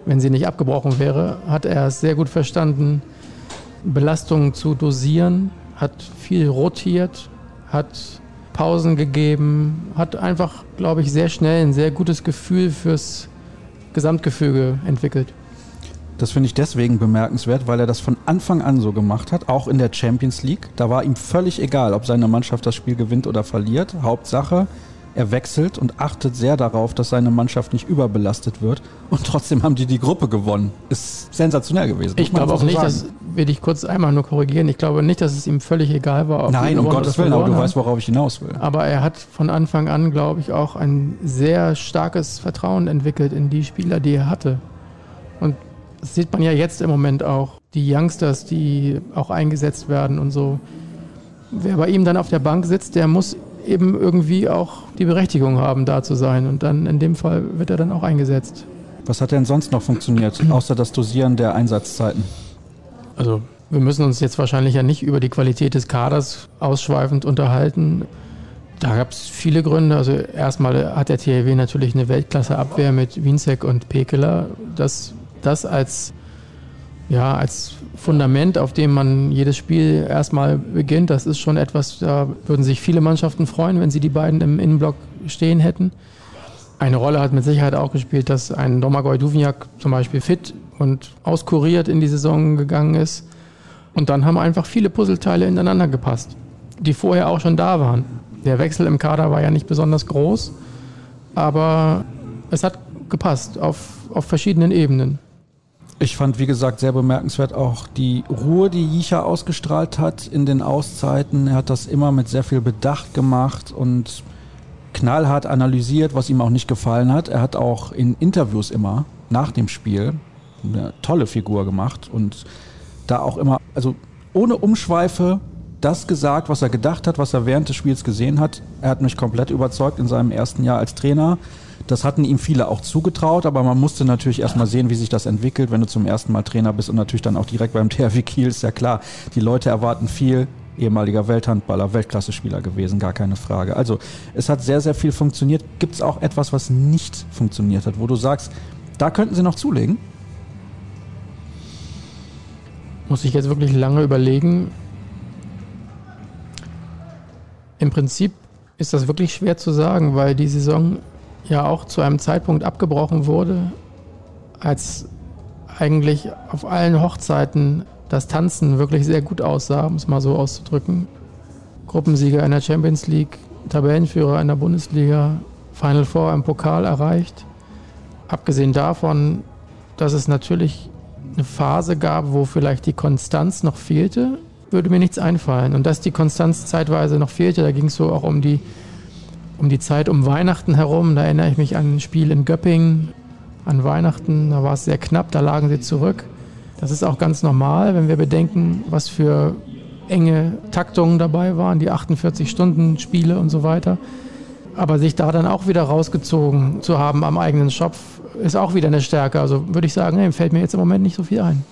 wenn sie nicht abgebrochen wäre, hat er es sehr gut verstanden, Belastungen zu dosieren, hat viel rotiert, hat Pausen gegeben, hat einfach, glaube ich, sehr schnell ein sehr gutes Gefühl fürs Gesamtgefüge entwickelt. Das finde ich deswegen bemerkenswert, weil er das von Anfang an so gemacht hat, auch in der Champions League. Da war ihm völlig egal, ob seine Mannschaft das Spiel gewinnt oder verliert. Hauptsache, Er wechselt und achtet sehr darauf, dass seine Mannschaft nicht überbelastet wird. Und trotzdem haben die die Gruppe gewonnen. Ist sensationell gewesen. Ich glaube auch so nicht, sagen. dass, will ich kurz einmal nur korrigieren, ich glaube nicht, dass es ihm völlig egal war. Ob Nein, um Gottes Willen, aber du weißt, worauf ich hinaus will. Aber er hat von Anfang an, glaube ich, auch ein sehr starkes Vertrauen entwickelt in die Spieler, die er hatte. Und das sieht man ja jetzt im Moment auch. Die Youngsters, die auch eingesetzt werden und so. Wer bei ihm dann auf der Bank sitzt, der muss eben irgendwie auch die Berechtigung haben, da zu sein. Und dann in dem Fall wird er dann auch eingesetzt. Was hat denn sonst noch funktioniert, außer das Dosieren der Einsatzzeiten? Also wir müssen uns jetzt wahrscheinlich ja nicht über die Qualität des Kaders ausschweifend unterhalten. Da gab es viele Gründe. Also erstmal hat der THW natürlich eine Weltklasse-Abwehr mit Wienzek und Pekeler. Das, das als, ja, als Fundament, auf dem man jedes Spiel erstmal beginnt, das ist schon etwas, da würden sich viele Mannschaften freuen, wenn sie die beiden im Innenblock stehen hätten. Eine Rolle hat mit Sicherheit auch gespielt, dass ein Domagoj Duvniak zum Beispiel fit und auskuriert in die Saison gegangen ist. Und dann haben einfach viele Puzzleteile ineinander gepasst, die vorher auch schon da waren. Der Wechsel im Kader war ja nicht besonders groß, aber es hat gepasst auf, auf verschiedenen Ebenen. Ich fand, wie gesagt, sehr bemerkenswert auch die Ruhe, die Jicha ausgestrahlt hat in den Auszeiten. Er hat das immer mit sehr viel Bedacht gemacht und knallhart analysiert, was ihm auch nicht gefallen hat. Er hat auch in Interviews immer nach dem Spiel eine tolle Figur gemacht und da auch immer, also ohne Umschweife, das gesagt, was er gedacht hat, was er während des Spiels gesehen hat. Er hat mich komplett überzeugt in seinem ersten Jahr als Trainer. Das hatten ihm viele auch zugetraut, aber man musste natürlich erstmal sehen, wie sich das entwickelt, wenn du zum ersten Mal Trainer bist und natürlich dann auch direkt beim THW Kiel ist ja klar. Die Leute erwarten viel, ehemaliger Welthandballer, Weltklasse-Spieler gewesen, gar keine Frage. Also es hat sehr, sehr viel funktioniert. Gibt es auch etwas, was nicht funktioniert hat, wo du sagst, da könnten sie noch zulegen? Muss ich jetzt wirklich lange überlegen. Im Prinzip ist das wirklich schwer zu sagen, weil die Saison ja auch zu einem Zeitpunkt abgebrochen wurde, als eigentlich auf allen Hochzeiten das Tanzen wirklich sehr gut aussah, um es mal so auszudrücken. Gruppensieger in der Champions League, Tabellenführer in der Bundesliga, Final Four im Pokal erreicht. Abgesehen davon, dass es natürlich eine Phase gab, wo vielleicht die Konstanz noch fehlte, würde mir nichts einfallen. Und dass die Konstanz zeitweise noch fehlte, da ging es so auch um die um die Zeit um Weihnachten herum. Da erinnere ich mich an ein Spiel in Göppingen an Weihnachten. Da war es sehr knapp, da lagen sie zurück. Das ist auch ganz normal, wenn wir bedenken, was für enge Taktungen dabei waren, die 48-Stunden-Spiele und so weiter. Aber sich da dann auch wieder rausgezogen zu haben am eigenen Schopf, ist auch wieder eine Stärke. Also würde ich sagen, nee, fällt mir jetzt im Moment nicht so viel ein.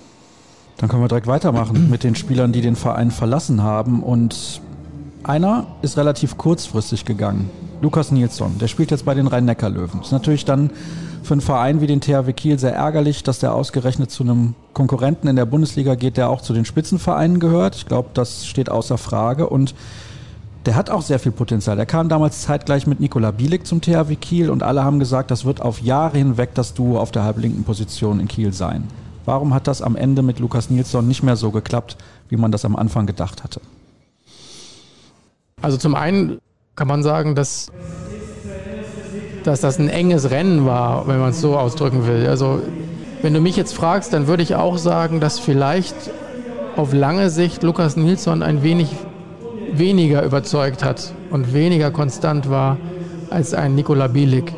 Dann können wir direkt weitermachen mit den Spielern, die den Verein verlassen haben. Und einer ist relativ kurzfristig gegangen. Lukas Nilsson, der spielt jetzt bei den Rhein-Neckar-Löwen. Ist natürlich dann für einen Verein wie den THW Kiel sehr ärgerlich, dass der ausgerechnet zu einem Konkurrenten in der Bundesliga geht, der auch zu den Spitzenvereinen gehört. Ich glaube, das steht außer Frage und der hat auch sehr viel Potenzial. Er kam damals zeitgleich mit Nikola Bielik zum THW Kiel und alle haben gesagt, das wird auf Jahre hinweg das Duo auf der halblinken Position in Kiel sein. Warum hat das am Ende mit Lukas Nilsson nicht mehr so geklappt, wie man das am Anfang gedacht hatte? Also zum einen kann man sagen, dass, dass das ein enges Rennen war, wenn man es so ausdrücken will. Also wenn du mich jetzt fragst, dann würde ich auch sagen, dass vielleicht auf lange Sicht Lukas Nilsson ein wenig weniger überzeugt hat und weniger konstant war als ein Nikola Bielik.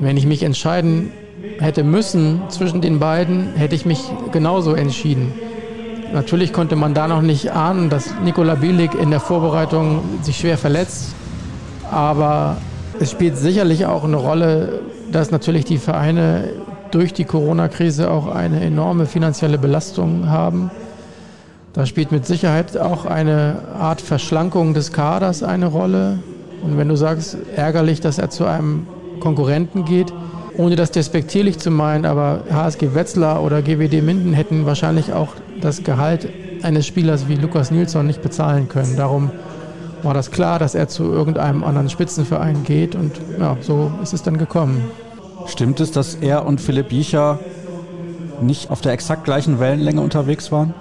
Wenn ich mich entscheiden hätte müssen zwischen den beiden, hätte ich mich genauso entschieden. Natürlich konnte man da noch nicht ahnen, dass Nikola Bielik in der Vorbereitung sich schwer verletzt aber es spielt sicherlich auch eine Rolle, dass natürlich die Vereine durch die Corona-Krise auch eine enorme finanzielle Belastung haben. Da spielt mit Sicherheit auch eine Art Verschlankung des Kaders eine Rolle. Und wenn du sagst, ärgerlich, dass er zu einem Konkurrenten geht, ohne das despektierlich zu meinen, aber HSG Wetzlar oder GWD Minden hätten wahrscheinlich auch das Gehalt eines Spielers wie Lukas Nilsson nicht bezahlen können. Darum war das klar, dass er zu irgendeinem anderen Spitzenverein geht und ja, so ist es dann gekommen. Stimmt es, dass er und Philipp Jicher nicht auf der exakt gleichen Wellenlänge unterwegs waren?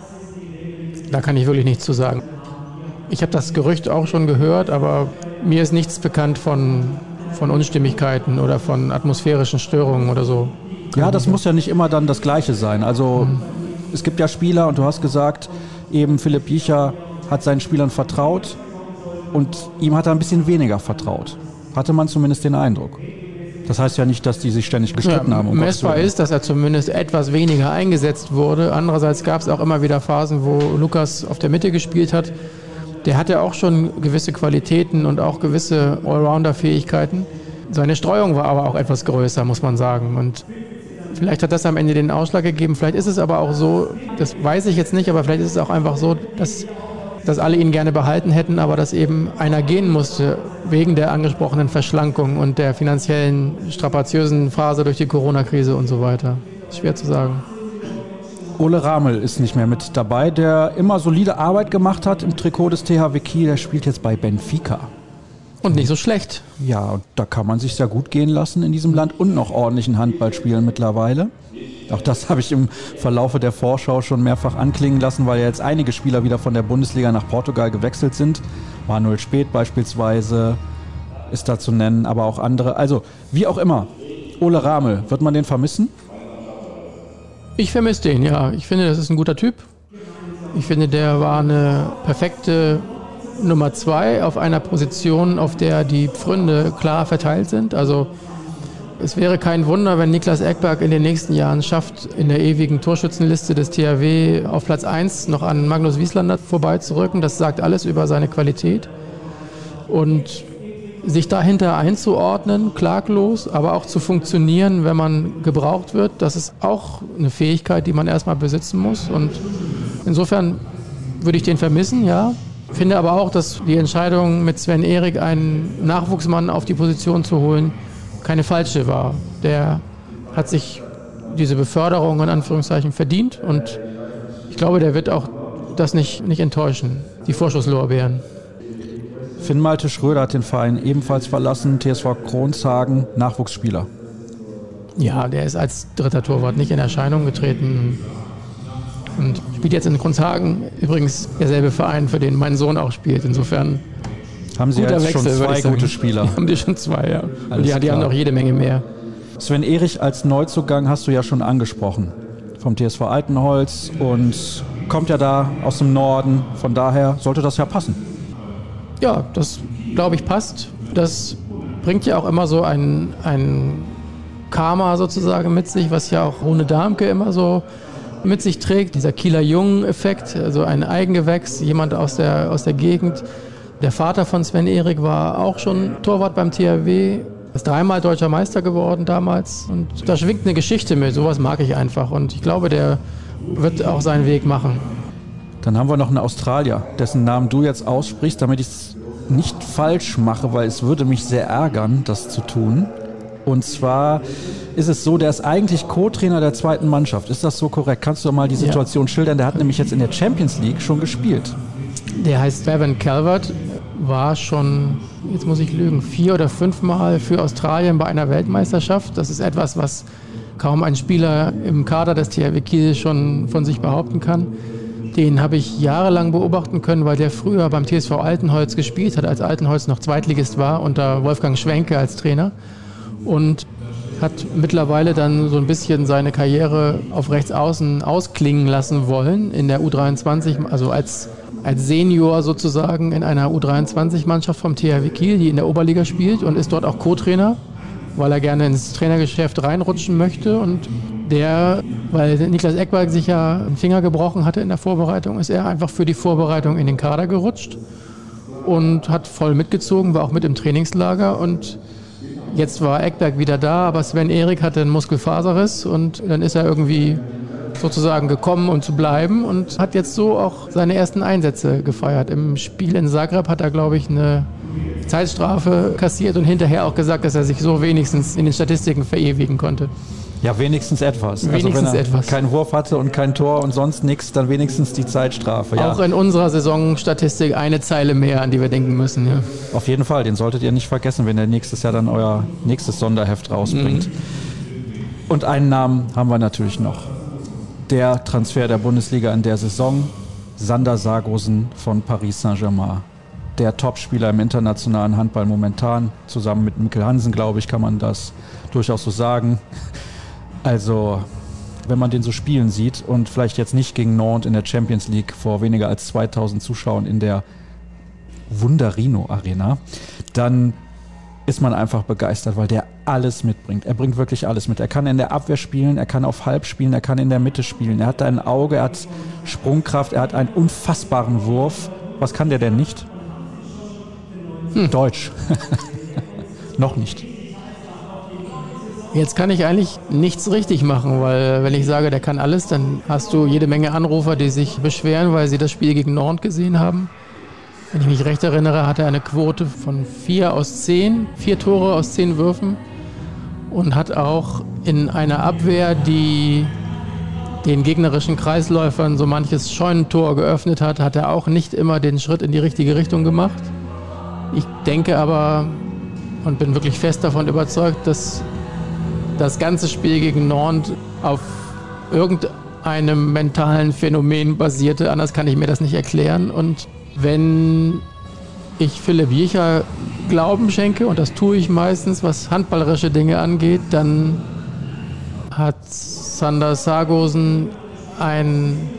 Da kann ich wirklich nichts zu sagen. Ich habe das Gerücht auch schon gehört, aber mir ist nichts bekannt von, von Unstimmigkeiten oder von atmosphärischen Störungen oder so. Ja, das muss ja nicht immer dann das Gleiche sein. Also mhm. es gibt ja Spieler und du hast gesagt, eben Philipp Jicher hat seinen Spielern vertraut und ihm hat er ein bisschen weniger vertraut. Hatte man zumindest den Eindruck. Das heißt ja nicht, dass die sich ständig gestritten ja, haben. Um messbar ist, dass er zumindest etwas weniger eingesetzt wurde. Andererseits gab es auch immer wieder Phasen, wo Lukas auf der Mitte gespielt hat. Der hatte auch schon gewisse Qualitäten und auch gewisse Allrounder-Fähigkeiten. Seine Streuung war aber auch etwas größer, muss man sagen. Und vielleicht hat das am Ende den Ausschlag gegeben. Vielleicht ist es aber auch so, das weiß ich jetzt nicht, aber vielleicht ist es auch einfach so, dass dass alle ihn gerne behalten hätten, aber dass eben einer gehen musste wegen der angesprochenen Verschlankung und der finanziellen strapaziösen Phase durch die Corona-Krise und so weiter. Schwer zu sagen. Ole Ramel ist nicht mehr mit dabei, der immer solide Arbeit gemacht hat im Trikot des THW Kiel. Der spielt jetzt bei Benfica. Und nicht so schlecht. Ja, und da kann man sich sehr gut gehen lassen in diesem Land und noch ordentlichen Handball spielen mittlerweile. Auch das habe ich im Verlaufe der Vorschau schon mehrfach anklingen lassen, weil ja jetzt einige Spieler wieder von der Bundesliga nach Portugal gewechselt sind. Manuel Speth beispielsweise ist da zu nennen, aber auch andere. Also, wie auch immer, Ole Ramel, wird man den vermissen? Ich vermisse den, ja. Ich finde, das ist ein guter Typ. Ich finde, der war eine perfekte Nummer zwei auf einer Position, auf der die Pfründe klar verteilt sind. Also es wäre kein Wunder, wenn Niklas Eckberg in den nächsten Jahren schafft, in der ewigen Torschützenliste des THW auf Platz 1 noch an Magnus Wieslander vorbeizurücken. Das sagt alles über seine Qualität. Und sich dahinter einzuordnen, klaglos, aber auch zu funktionieren, wenn man gebraucht wird, das ist auch eine Fähigkeit, die man erstmal besitzen muss. Und insofern würde ich den vermissen, ja. Finde aber auch, dass die Entscheidung mit Sven Erik einen Nachwuchsmann auf die Position zu holen, keine falsche war. Der hat sich diese Beförderung in Anführungszeichen verdient und ich glaube, der wird auch das nicht, nicht enttäuschen, die Vorschusslorbeeren. Finn Malte Schröder hat den Verein ebenfalls verlassen, TSV Kronshagen, Nachwuchsspieler. Ja, der ist als dritter Torwart nicht in Erscheinung getreten und spielt jetzt in Kronshagen, übrigens derselbe Verein, für den mein Sohn auch spielt. Insofern haben Sie jetzt Wechsel, schon zwei gute Spieler? Die haben die schon zwei, ja. Und die, die haben noch jede Menge mehr. Sven Erich als Neuzugang hast du ja schon angesprochen. Vom TSV Altenholz und kommt ja da aus dem Norden. Von daher sollte das ja passen. Ja, das glaube ich passt. Das bringt ja auch immer so ein, ein Karma sozusagen mit sich, was ja auch Rune Darmke immer so mit sich trägt. Dieser Kieler Jungen-Effekt, also ein Eigengewächs, jemand aus der, aus der Gegend, der Vater von Sven Erik war auch schon Torwart beim THW, ist dreimal deutscher Meister geworden damals. Und da schwingt eine Geschichte mit. Sowas mag ich einfach. Und ich glaube, der wird auch seinen Weg machen. Dann haben wir noch einen Australier, dessen Namen du jetzt aussprichst, damit ich es nicht falsch mache, weil es würde mich sehr ärgern, das zu tun. Und zwar ist es so, der ist eigentlich Co-Trainer der zweiten Mannschaft. Ist das so korrekt? Kannst du mal die Situation ja. schildern? Der hat nämlich jetzt in der Champions League schon gespielt. Der heißt Bevan Calvert, war schon, jetzt muss ich lügen, vier oder fünfmal für Australien bei einer Weltmeisterschaft. Das ist etwas, was kaum ein Spieler im Kader des THW Kiel schon von sich behaupten kann. Den habe ich jahrelang beobachten können, weil der früher beim TSV Altenholz gespielt hat, als Altenholz noch Zweitligist war, unter Wolfgang Schwenke als Trainer. Und hat mittlerweile dann so ein bisschen seine Karriere auf Rechtsaußen ausklingen lassen wollen in der U23, also als als Senior sozusagen in einer U23-Mannschaft vom THW Kiel, die in der Oberliga spielt und ist dort auch Co-Trainer, weil er gerne ins Trainergeschäft reinrutschen möchte. Und der, weil Niklas Eckberg sich ja einen Finger gebrochen hatte in der Vorbereitung, ist er einfach für die Vorbereitung in den Kader gerutscht und hat voll mitgezogen, war auch mit im Trainingslager und Jetzt war Eckberg wieder da, aber Sven Erik hatte einen Muskelfaserriss und dann ist er irgendwie sozusagen gekommen, um zu bleiben und hat jetzt so auch seine ersten Einsätze gefeiert. Im Spiel in Zagreb hat er, glaube ich, eine Zeitstrafe kassiert und hinterher auch gesagt, dass er sich so wenigstens in den Statistiken verewigen konnte. Ja, wenigstens etwas. Wenigstens also wenn er etwas. keinen Wurf hatte und kein Tor und sonst nichts, dann wenigstens die Zeitstrafe. Ja. Auch in unserer Saisonstatistik eine Zeile mehr, an die wir denken müssen. Ja. Auf jeden Fall, den solltet ihr nicht vergessen, wenn ihr nächstes Jahr dann euer nächstes Sonderheft rausbringt. Mhm. Und einen Namen haben wir natürlich noch der Transfer der Bundesliga in der Saison. Sander Sargosen von Paris Saint-Germain. der Topspieler im internationalen Handball momentan. Zusammen mit Mikkel Hansen, glaube ich, kann man das durchaus so sagen. Also, wenn man den so spielen sieht und vielleicht jetzt nicht gegen Nantes in der Champions League vor weniger als 2000 Zuschauern in der Wunderino Arena, dann ist man einfach begeistert, weil der alles mitbringt. Er bringt wirklich alles mit. Er kann in der Abwehr spielen, er kann auf Halb spielen, er kann in der Mitte spielen. Er hat ein Auge, er hat Sprungkraft, er hat einen unfassbaren Wurf. Was kann der denn nicht? Hm. Deutsch. Noch nicht. Jetzt kann ich eigentlich nichts richtig machen, weil wenn ich sage, der kann alles, dann hast du jede Menge Anrufer, die sich beschweren, weil sie das Spiel gegen Nord gesehen haben. Wenn ich mich recht erinnere, hat er eine Quote von vier aus zehn, vier Tore aus zehn Würfen und hat auch in einer Abwehr, die den gegnerischen Kreisläufern so manches Scheunentor geöffnet hat, hat er auch nicht immer den Schritt in die richtige Richtung gemacht. Ich denke aber und bin wirklich fest davon überzeugt, dass das ganze Spiel gegen Nord auf irgendeinem mentalen Phänomen basierte. Anders kann ich mir das nicht erklären. Und wenn ich Philipp Jecher Glauben schenke, und das tue ich meistens, was handballerische Dinge angeht, dann hat Sander Sargosen einen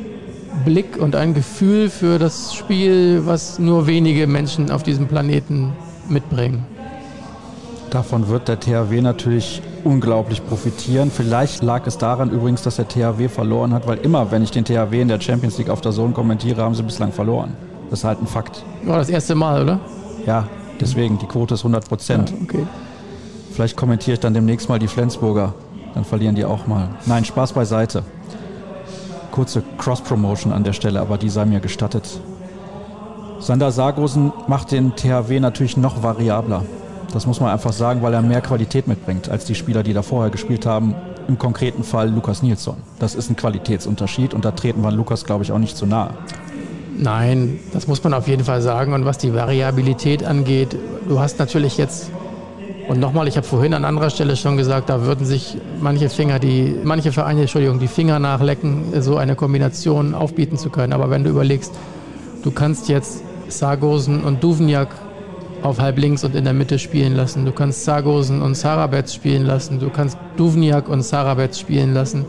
Blick und ein Gefühl für das Spiel, was nur wenige Menschen auf diesem Planeten mitbringen. Davon wird der THW natürlich unglaublich profitieren. Vielleicht lag es daran übrigens, dass der THW verloren hat, weil immer, wenn ich den THW in der Champions League auf der Zone kommentiere, haben sie bislang verloren. Das ist halt ein Fakt. War das erste Mal, oder? Ja, deswegen, die Quote ist 100 Prozent. Ja, okay. Vielleicht kommentiere ich dann demnächst mal die Flensburger. Dann verlieren die auch mal. Nein, Spaß beiseite. Kurze Cross-Promotion an der Stelle, aber die sei mir gestattet. Sander Sargosen macht den THW natürlich noch variabler. Das muss man einfach sagen, weil er mehr Qualität mitbringt als die Spieler, die da vorher gespielt haben. Im konkreten Fall Lukas Nilsson. Das ist ein Qualitätsunterschied und da treten wir Lukas, glaube ich, auch nicht zu nahe. Nein, das muss man auf jeden Fall sagen. Und was die Variabilität angeht, du hast natürlich jetzt, und nochmal, ich habe vorhin an anderer Stelle schon gesagt, da würden sich manche Finger, die, manche Vereine, Entschuldigung, die Finger nachlecken, so eine Kombination aufbieten zu können. Aber wenn du überlegst, du kannst jetzt Sargosen und Duvniak auf halb links und in der Mitte spielen lassen. Du kannst Sargosen und Sarabets spielen lassen. Du kannst Duvniak und Sarabets spielen lassen.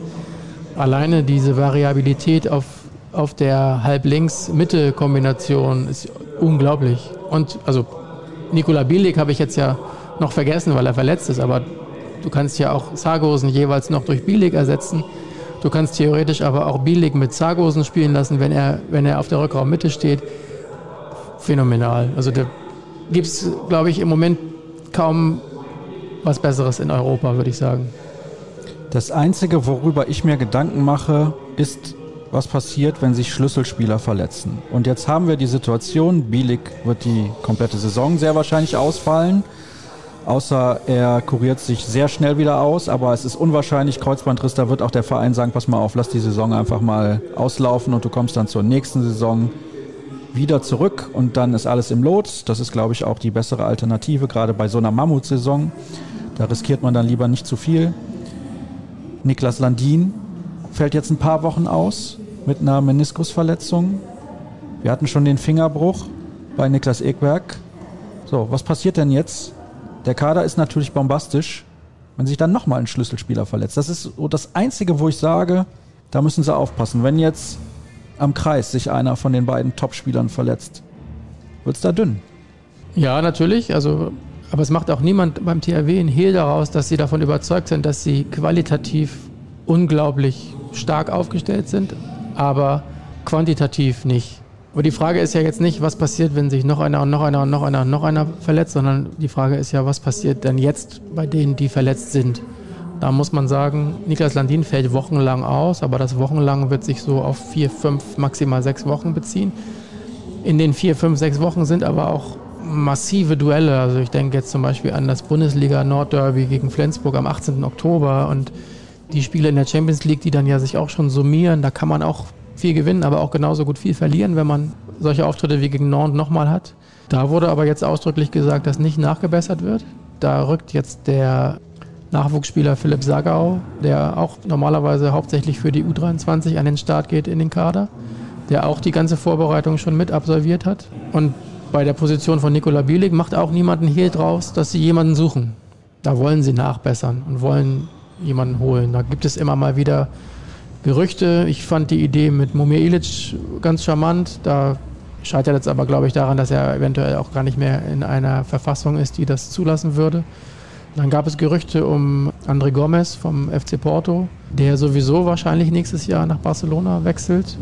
Alleine diese Variabilität auf auf der Halb-Links-Mitte-Kombination ist unglaublich. Und also Nikola Bielik habe ich jetzt ja noch vergessen, weil er verletzt ist, aber du kannst ja auch Sargosen jeweils noch durch Bielik ersetzen. Du kannst theoretisch aber auch Bielik mit Sargosen spielen lassen, wenn er, wenn er auf der Rückraummitte steht. Phänomenal. Also da gibt es, glaube ich, im Moment kaum was Besseres in Europa, würde ich sagen. Das Einzige, worüber ich mir Gedanken mache, ist, was passiert, wenn sich Schlüsselspieler verletzen. Und jetzt haben wir die Situation, Bielik wird die komplette Saison sehr wahrscheinlich ausfallen. Außer er kuriert sich sehr schnell wieder aus, aber es ist unwahrscheinlich, Kreuzbandriss, da wird auch der Verein sagen, pass mal auf, lass die Saison einfach mal auslaufen und du kommst dann zur nächsten Saison wieder zurück und dann ist alles im Lot. Das ist, glaube ich, auch die bessere Alternative, gerade bei so einer Mammutsaison. Da riskiert man dann lieber nicht zu viel. Niklas Landin fällt jetzt ein paar Wochen aus mit einer Meniskusverletzung. Wir hatten schon den Fingerbruch bei Niklas Ekberg. So, was passiert denn jetzt? Der Kader ist natürlich bombastisch, wenn sich dann nochmal ein Schlüsselspieler verletzt. Das ist so das Einzige, wo ich sage, da müssen sie aufpassen. Wenn jetzt am Kreis sich einer von den beiden Topspielern verletzt, wird es da dünn. Ja, natürlich. Also, aber es macht auch niemand beim THW einen Hehl daraus, dass sie davon überzeugt sind, dass sie qualitativ unglaublich stark aufgestellt sind aber quantitativ nicht. Aber die Frage ist ja jetzt nicht, was passiert, wenn sich noch einer und noch einer und noch einer und noch einer verletzt, sondern die Frage ist ja, was passiert denn jetzt bei denen, die verletzt sind? Da muss man sagen, Niklas Landin fällt wochenlang aus, aber das wochenlang wird sich so auf vier, fünf, maximal sechs Wochen beziehen. In den vier, fünf, sechs Wochen sind aber auch massive Duelle. Also ich denke jetzt zum Beispiel an das Bundesliga Nordderby gegen Flensburg am 18. Oktober und die Spiele in der Champions League, die dann ja sich auch schon summieren, da kann man auch viel gewinnen, aber auch genauso gut viel verlieren, wenn man solche Auftritte wie gegen Nantes nochmal hat. Da wurde aber jetzt ausdrücklich gesagt, dass nicht nachgebessert wird. Da rückt jetzt der Nachwuchsspieler Philipp Sagau, der auch normalerweise hauptsächlich für die U23 an den Start geht in den Kader, der auch die ganze Vorbereitung schon mit absolviert hat. Und bei der Position von Nikola Bielik macht auch niemanden hier draus, dass sie jemanden suchen. Da wollen sie nachbessern und wollen jemanden holen. Da gibt es immer mal wieder Gerüchte. Ich fand die Idee mit Mumir Ilic ganz charmant. Da scheitert jetzt aber, glaube ich, daran, dass er eventuell auch gar nicht mehr in einer Verfassung ist, die das zulassen würde. Dann gab es Gerüchte um André Gomez vom FC Porto, der sowieso wahrscheinlich nächstes Jahr nach Barcelona wechselt.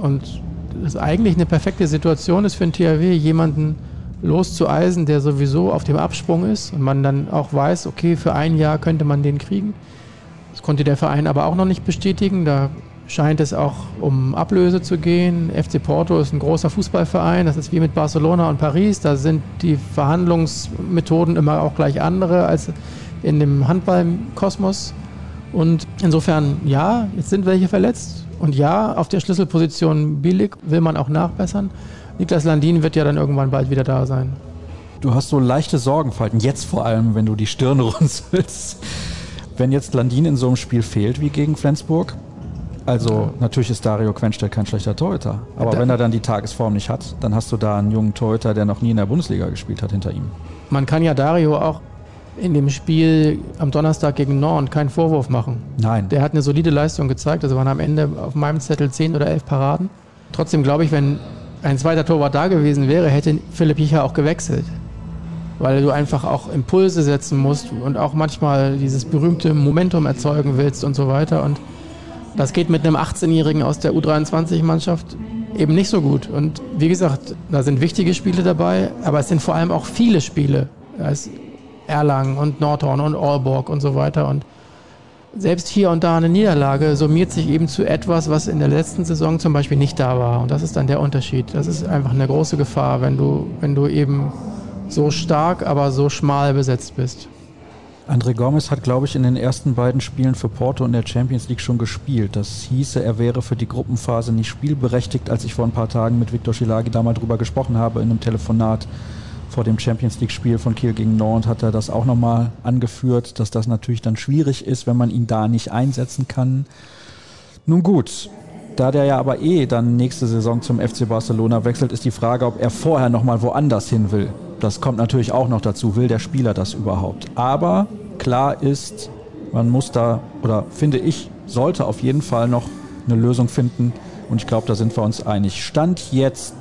Und das eigentlich eine perfekte Situation ist für ein THW, jemanden loszueisen, der sowieso auf dem Absprung ist und man dann auch weiß, okay, für ein Jahr könnte man den kriegen. Das konnte der Verein aber auch noch nicht bestätigen. Da scheint es auch um Ablöse zu gehen. FC Porto ist ein großer Fußballverein. Das ist wie mit Barcelona und Paris. Da sind die Verhandlungsmethoden immer auch gleich andere als in dem Handballkosmos. Und insofern, ja, jetzt sind welche verletzt. Und ja, auf der Schlüsselposition billig will man auch nachbessern. Niklas Landin wird ja dann irgendwann bald wieder da sein. Du hast so leichte Sorgenfalten, jetzt vor allem, wenn du die Stirn runzelst. Wenn jetzt Landin in so einem Spiel fehlt wie gegen Flensburg, also natürlich ist Dario Quenstedt kein schlechter Torhüter. Aber da wenn er dann die Tagesform nicht hat, dann hast du da einen jungen Torhüter, der noch nie in der Bundesliga gespielt hat, hinter ihm. Man kann ja Dario auch in dem Spiel am Donnerstag gegen Nord keinen Vorwurf machen. Nein. Der hat eine solide Leistung gezeigt. Also waren am Ende auf meinem Zettel 10 oder 11 Paraden. Trotzdem glaube ich, wenn ein zweiter Torwart da gewesen wäre, hätte Philipp Jicher auch gewechselt. Weil du einfach auch Impulse setzen musst und auch manchmal dieses berühmte Momentum erzeugen willst und so weiter. Und das geht mit einem 18-Jährigen aus der U23-Mannschaft eben nicht so gut. Und wie gesagt, da sind wichtige Spiele dabei, aber es sind vor allem auch viele Spiele. Da ist Erlangen und Nordhorn und Aalborg und so weiter. Und selbst hier und da eine Niederlage summiert sich eben zu etwas, was in der letzten Saison zum Beispiel nicht da war. Und das ist dann der Unterschied. Das ist einfach eine große Gefahr, wenn du, wenn du eben so stark, aber so schmal besetzt bist. André Gomes hat, glaube ich, in den ersten beiden Spielen für Porto in der Champions League schon gespielt. Das hieße, er wäre für die Gruppenphase nicht spielberechtigt, als ich vor ein paar Tagen mit Viktor Schilagi da mal drüber gesprochen habe in einem Telefonat vor dem Champions League-Spiel von Kiel gegen Nantes hat er das auch nochmal angeführt, dass das natürlich dann schwierig ist, wenn man ihn da nicht einsetzen kann. Nun gut, da der ja aber eh dann nächste Saison zum FC Barcelona wechselt, ist die Frage, ob er vorher nochmal woanders hin will. Das kommt natürlich auch noch dazu. Will der Spieler das überhaupt? Aber klar ist, man muss da, oder finde ich, sollte auf jeden Fall noch eine Lösung finden. Und ich glaube, da sind wir uns einig. Stand jetzt,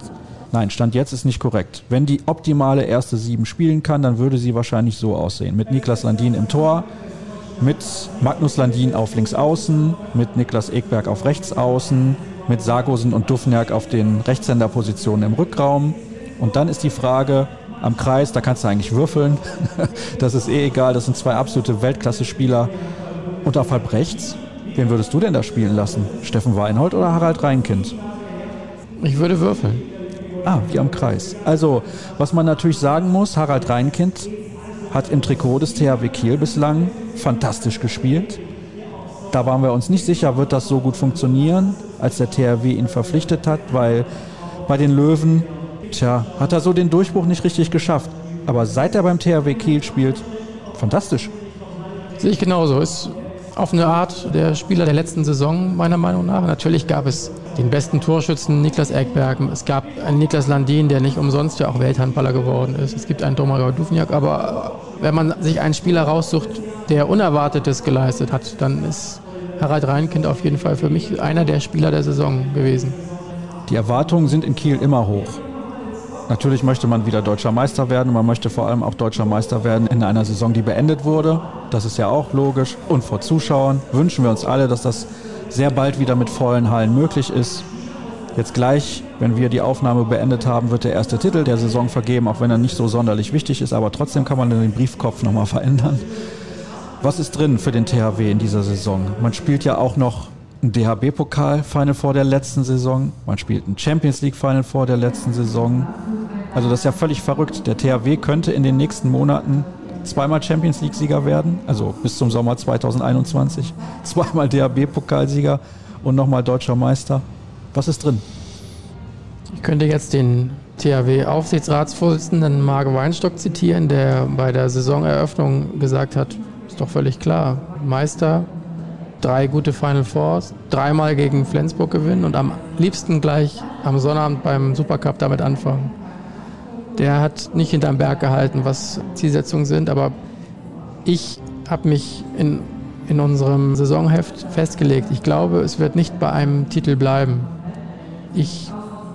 nein, Stand jetzt ist nicht korrekt. Wenn die optimale erste Sieben spielen kann, dann würde sie wahrscheinlich so aussehen. Mit Niklas Landin im Tor, mit Magnus Landin auf links außen, mit Niklas Ekberg auf rechts außen, mit Sargosen und Dufnerk auf den Rechtshänderpositionen im Rückraum. Und dann ist die Frage, am Kreis, da kannst du eigentlich würfeln. das ist eh egal, das sind zwei absolute Weltklasse-Spieler. Und auf halb rechts, wen würdest du denn da spielen lassen? Steffen Weinhold oder Harald Reinkind? Ich würde würfeln. Ah, wie am Kreis. Also, was man natürlich sagen muss, Harald Reinkind hat im Trikot des THW Kiel bislang fantastisch gespielt. Da waren wir uns nicht sicher, wird das so gut funktionieren, als der THW ihn verpflichtet hat, weil bei den Löwen Tja, hat er so den Durchbruch nicht richtig geschafft. Aber seit er beim THW Kiel spielt, fantastisch. Sehe ich genauso. Ist auf eine Art der Spieler der letzten Saison, meiner Meinung nach. Natürlich gab es den besten Torschützen Niklas Eckberg. Es gab einen Niklas Landin, der nicht umsonst ja auch Welthandballer geworden ist. Es gibt einen Domagoj Duvniak. Aber wenn man sich einen Spieler raussucht, der Unerwartetes geleistet hat, dann ist Harald Reinkind auf jeden Fall für mich einer der Spieler der Saison gewesen. Die Erwartungen sind in Kiel immer hoch. Natürlich möchte man wieder deutscher Meister werden. Man möchte vor allem auch deutscher Meister werden in einer Saison, die beendet wurde. Das ist ja auch logisch. Und vor Zuschauern wünschen wir uns alle, dass das sehr bald wieder mit vollen Hallen möglich ist. Jetzt gleich, wenn wir die Aufnahme beendet haben, wird der erste Titel der Saison vergeben, auch wenn er nicht so sonderlich wichtig ist. Aber trotzdem kann man den Briefkopf nochmal verändern. Was ist drin für den THW in dieser Saison? Man spielt ja auch noch ein DHB-Pokal-Final vor der letzten Saison. Man spielt ein Champions League-Final vor der letzten Saison. Also das ist ja völlig verrückt. Der THW könnte in den nächsten Monaten zweimal Champions League-Sieger werden, also bis zum Sommer 2021. Zweimal DHB-Pokalsieger und nochmal deutscher Meister. Was ist drin? Ich könnte jetzt den THW-Aufsichtsratsvorsitzenden Marc Weinstock zitieren, der bei der Saisoneröffnung gesagt hat, ist doch völlig klar, Meister, drei gute Final Fours, dreimal gegen Flensburg gewinnen und am liebsten gleich am Sonnabend beim Supercup damit anfangen. Der hat nicht hinterm Berg gehalten, was Zielsetzungen sind, aber ich habe mich in, in unserem Saisonheft festgelegt. Ich glaube, es wird nicht bei einem Titel bleiben. Ich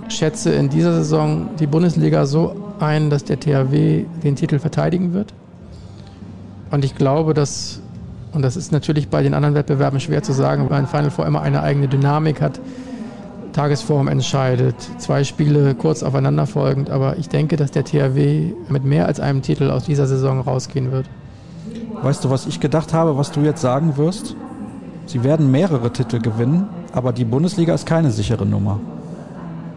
schätze in dieser Saison die Bundesliga so ein, dass der THW den Titel verteidigen wird. Und ich glaube, dass, und das ist natürlich bei den anderen Wettbewerben schwer zu sagen, weil ein Final Four immer eine eigene Dynamik hat, Tagesform entscheidet, zwei Spiele kurz aufeinander folgend, aber ich denke, dass der THW mit mehr als einem Titel aus dieser Saison rausgehen wird. Weißt du, was ich gedacht habe, was du jetzt sagen wirst? Sie werden mehrere Titel gewinnen, aber die Bundesliga ist keine sichere Nummer.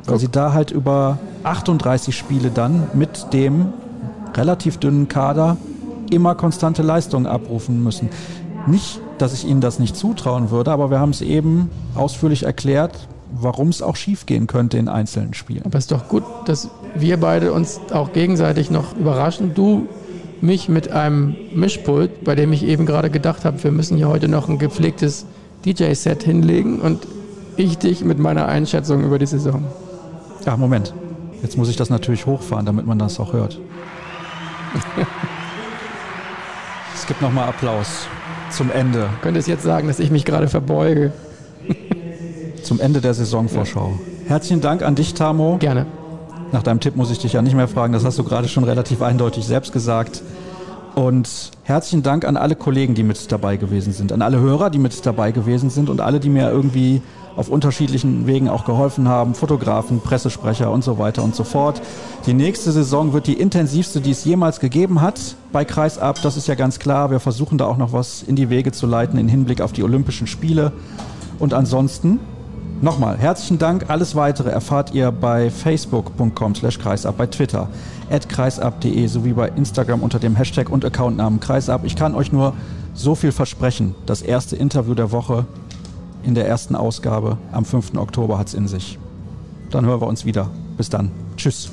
Weil sie da halt über 38 Spiele dann mit dem relativ dünnen Kader immer konstante Leistungen abrufen müssen. Nicht, dass ich ihnen das nicht zutrauen würde, aber wir haben es eben ausführlich erklärt, warum es auch schiefgehen könnte in einzelnen Spielen. Aber es ist doch gut, dass wir beide uns auch gegenseitig noch überraschen. Du mich mit einem Mischpult, bei dem ich eben gerade gedacht habe, wir müssen hier heute noch ein gepflegtes DJ-Set hinlegen und ich dich mit meiner Einschätzung über die Saison. Ja, Moment. Jetzt muss ich das natürlich hochfahren, damit man das auch hört. es gibt nochmal Applaus zum Ende. Du könntest jetzt sagen, dass ich mich gerade verbeuge. Zum Ende der Saisonvorschau. Herzlichen Dank an dich, Tamo. Gerne. Nach deinem Tipp muss ich dich ja nicht mehr fragen, das hast du gerade schon relativ eindeutig selbst gesagt. Und herzlichen Dank an alle Kollegen, die mit dabei gewesen sind, an alle Hörer, die mit dabei gewesen sind und alle, die mir irgendwie auf unterschiedlichen Wegen auch geholfen haben, Fotografen, Pressesprecher und so weiter und so fort. Die nächste Saison wird die intensivste, die es jemals gegeben hat bei Kreisab. Das ist ja ganz klar. Wir versuchen da auch noch was in die Wege zu leiten im Hinblick auf die Olympischen Spiele. Und ansonsten Nochmal, herzlichen Dank. Alles weitere erfahrt ihr bei facebook.com slash kreisab, bei Twitter at kreisab.de sowie bei Instagram unter dem Hashtag und Accountnamen kreisab. Ich kann euch nur so viel versprechen. Das erste Interview der Woche in der ersten Ausgabe am 5. Oktober hat es in sich. Dann hören wir uns wieder. Bis dann. Tschüss.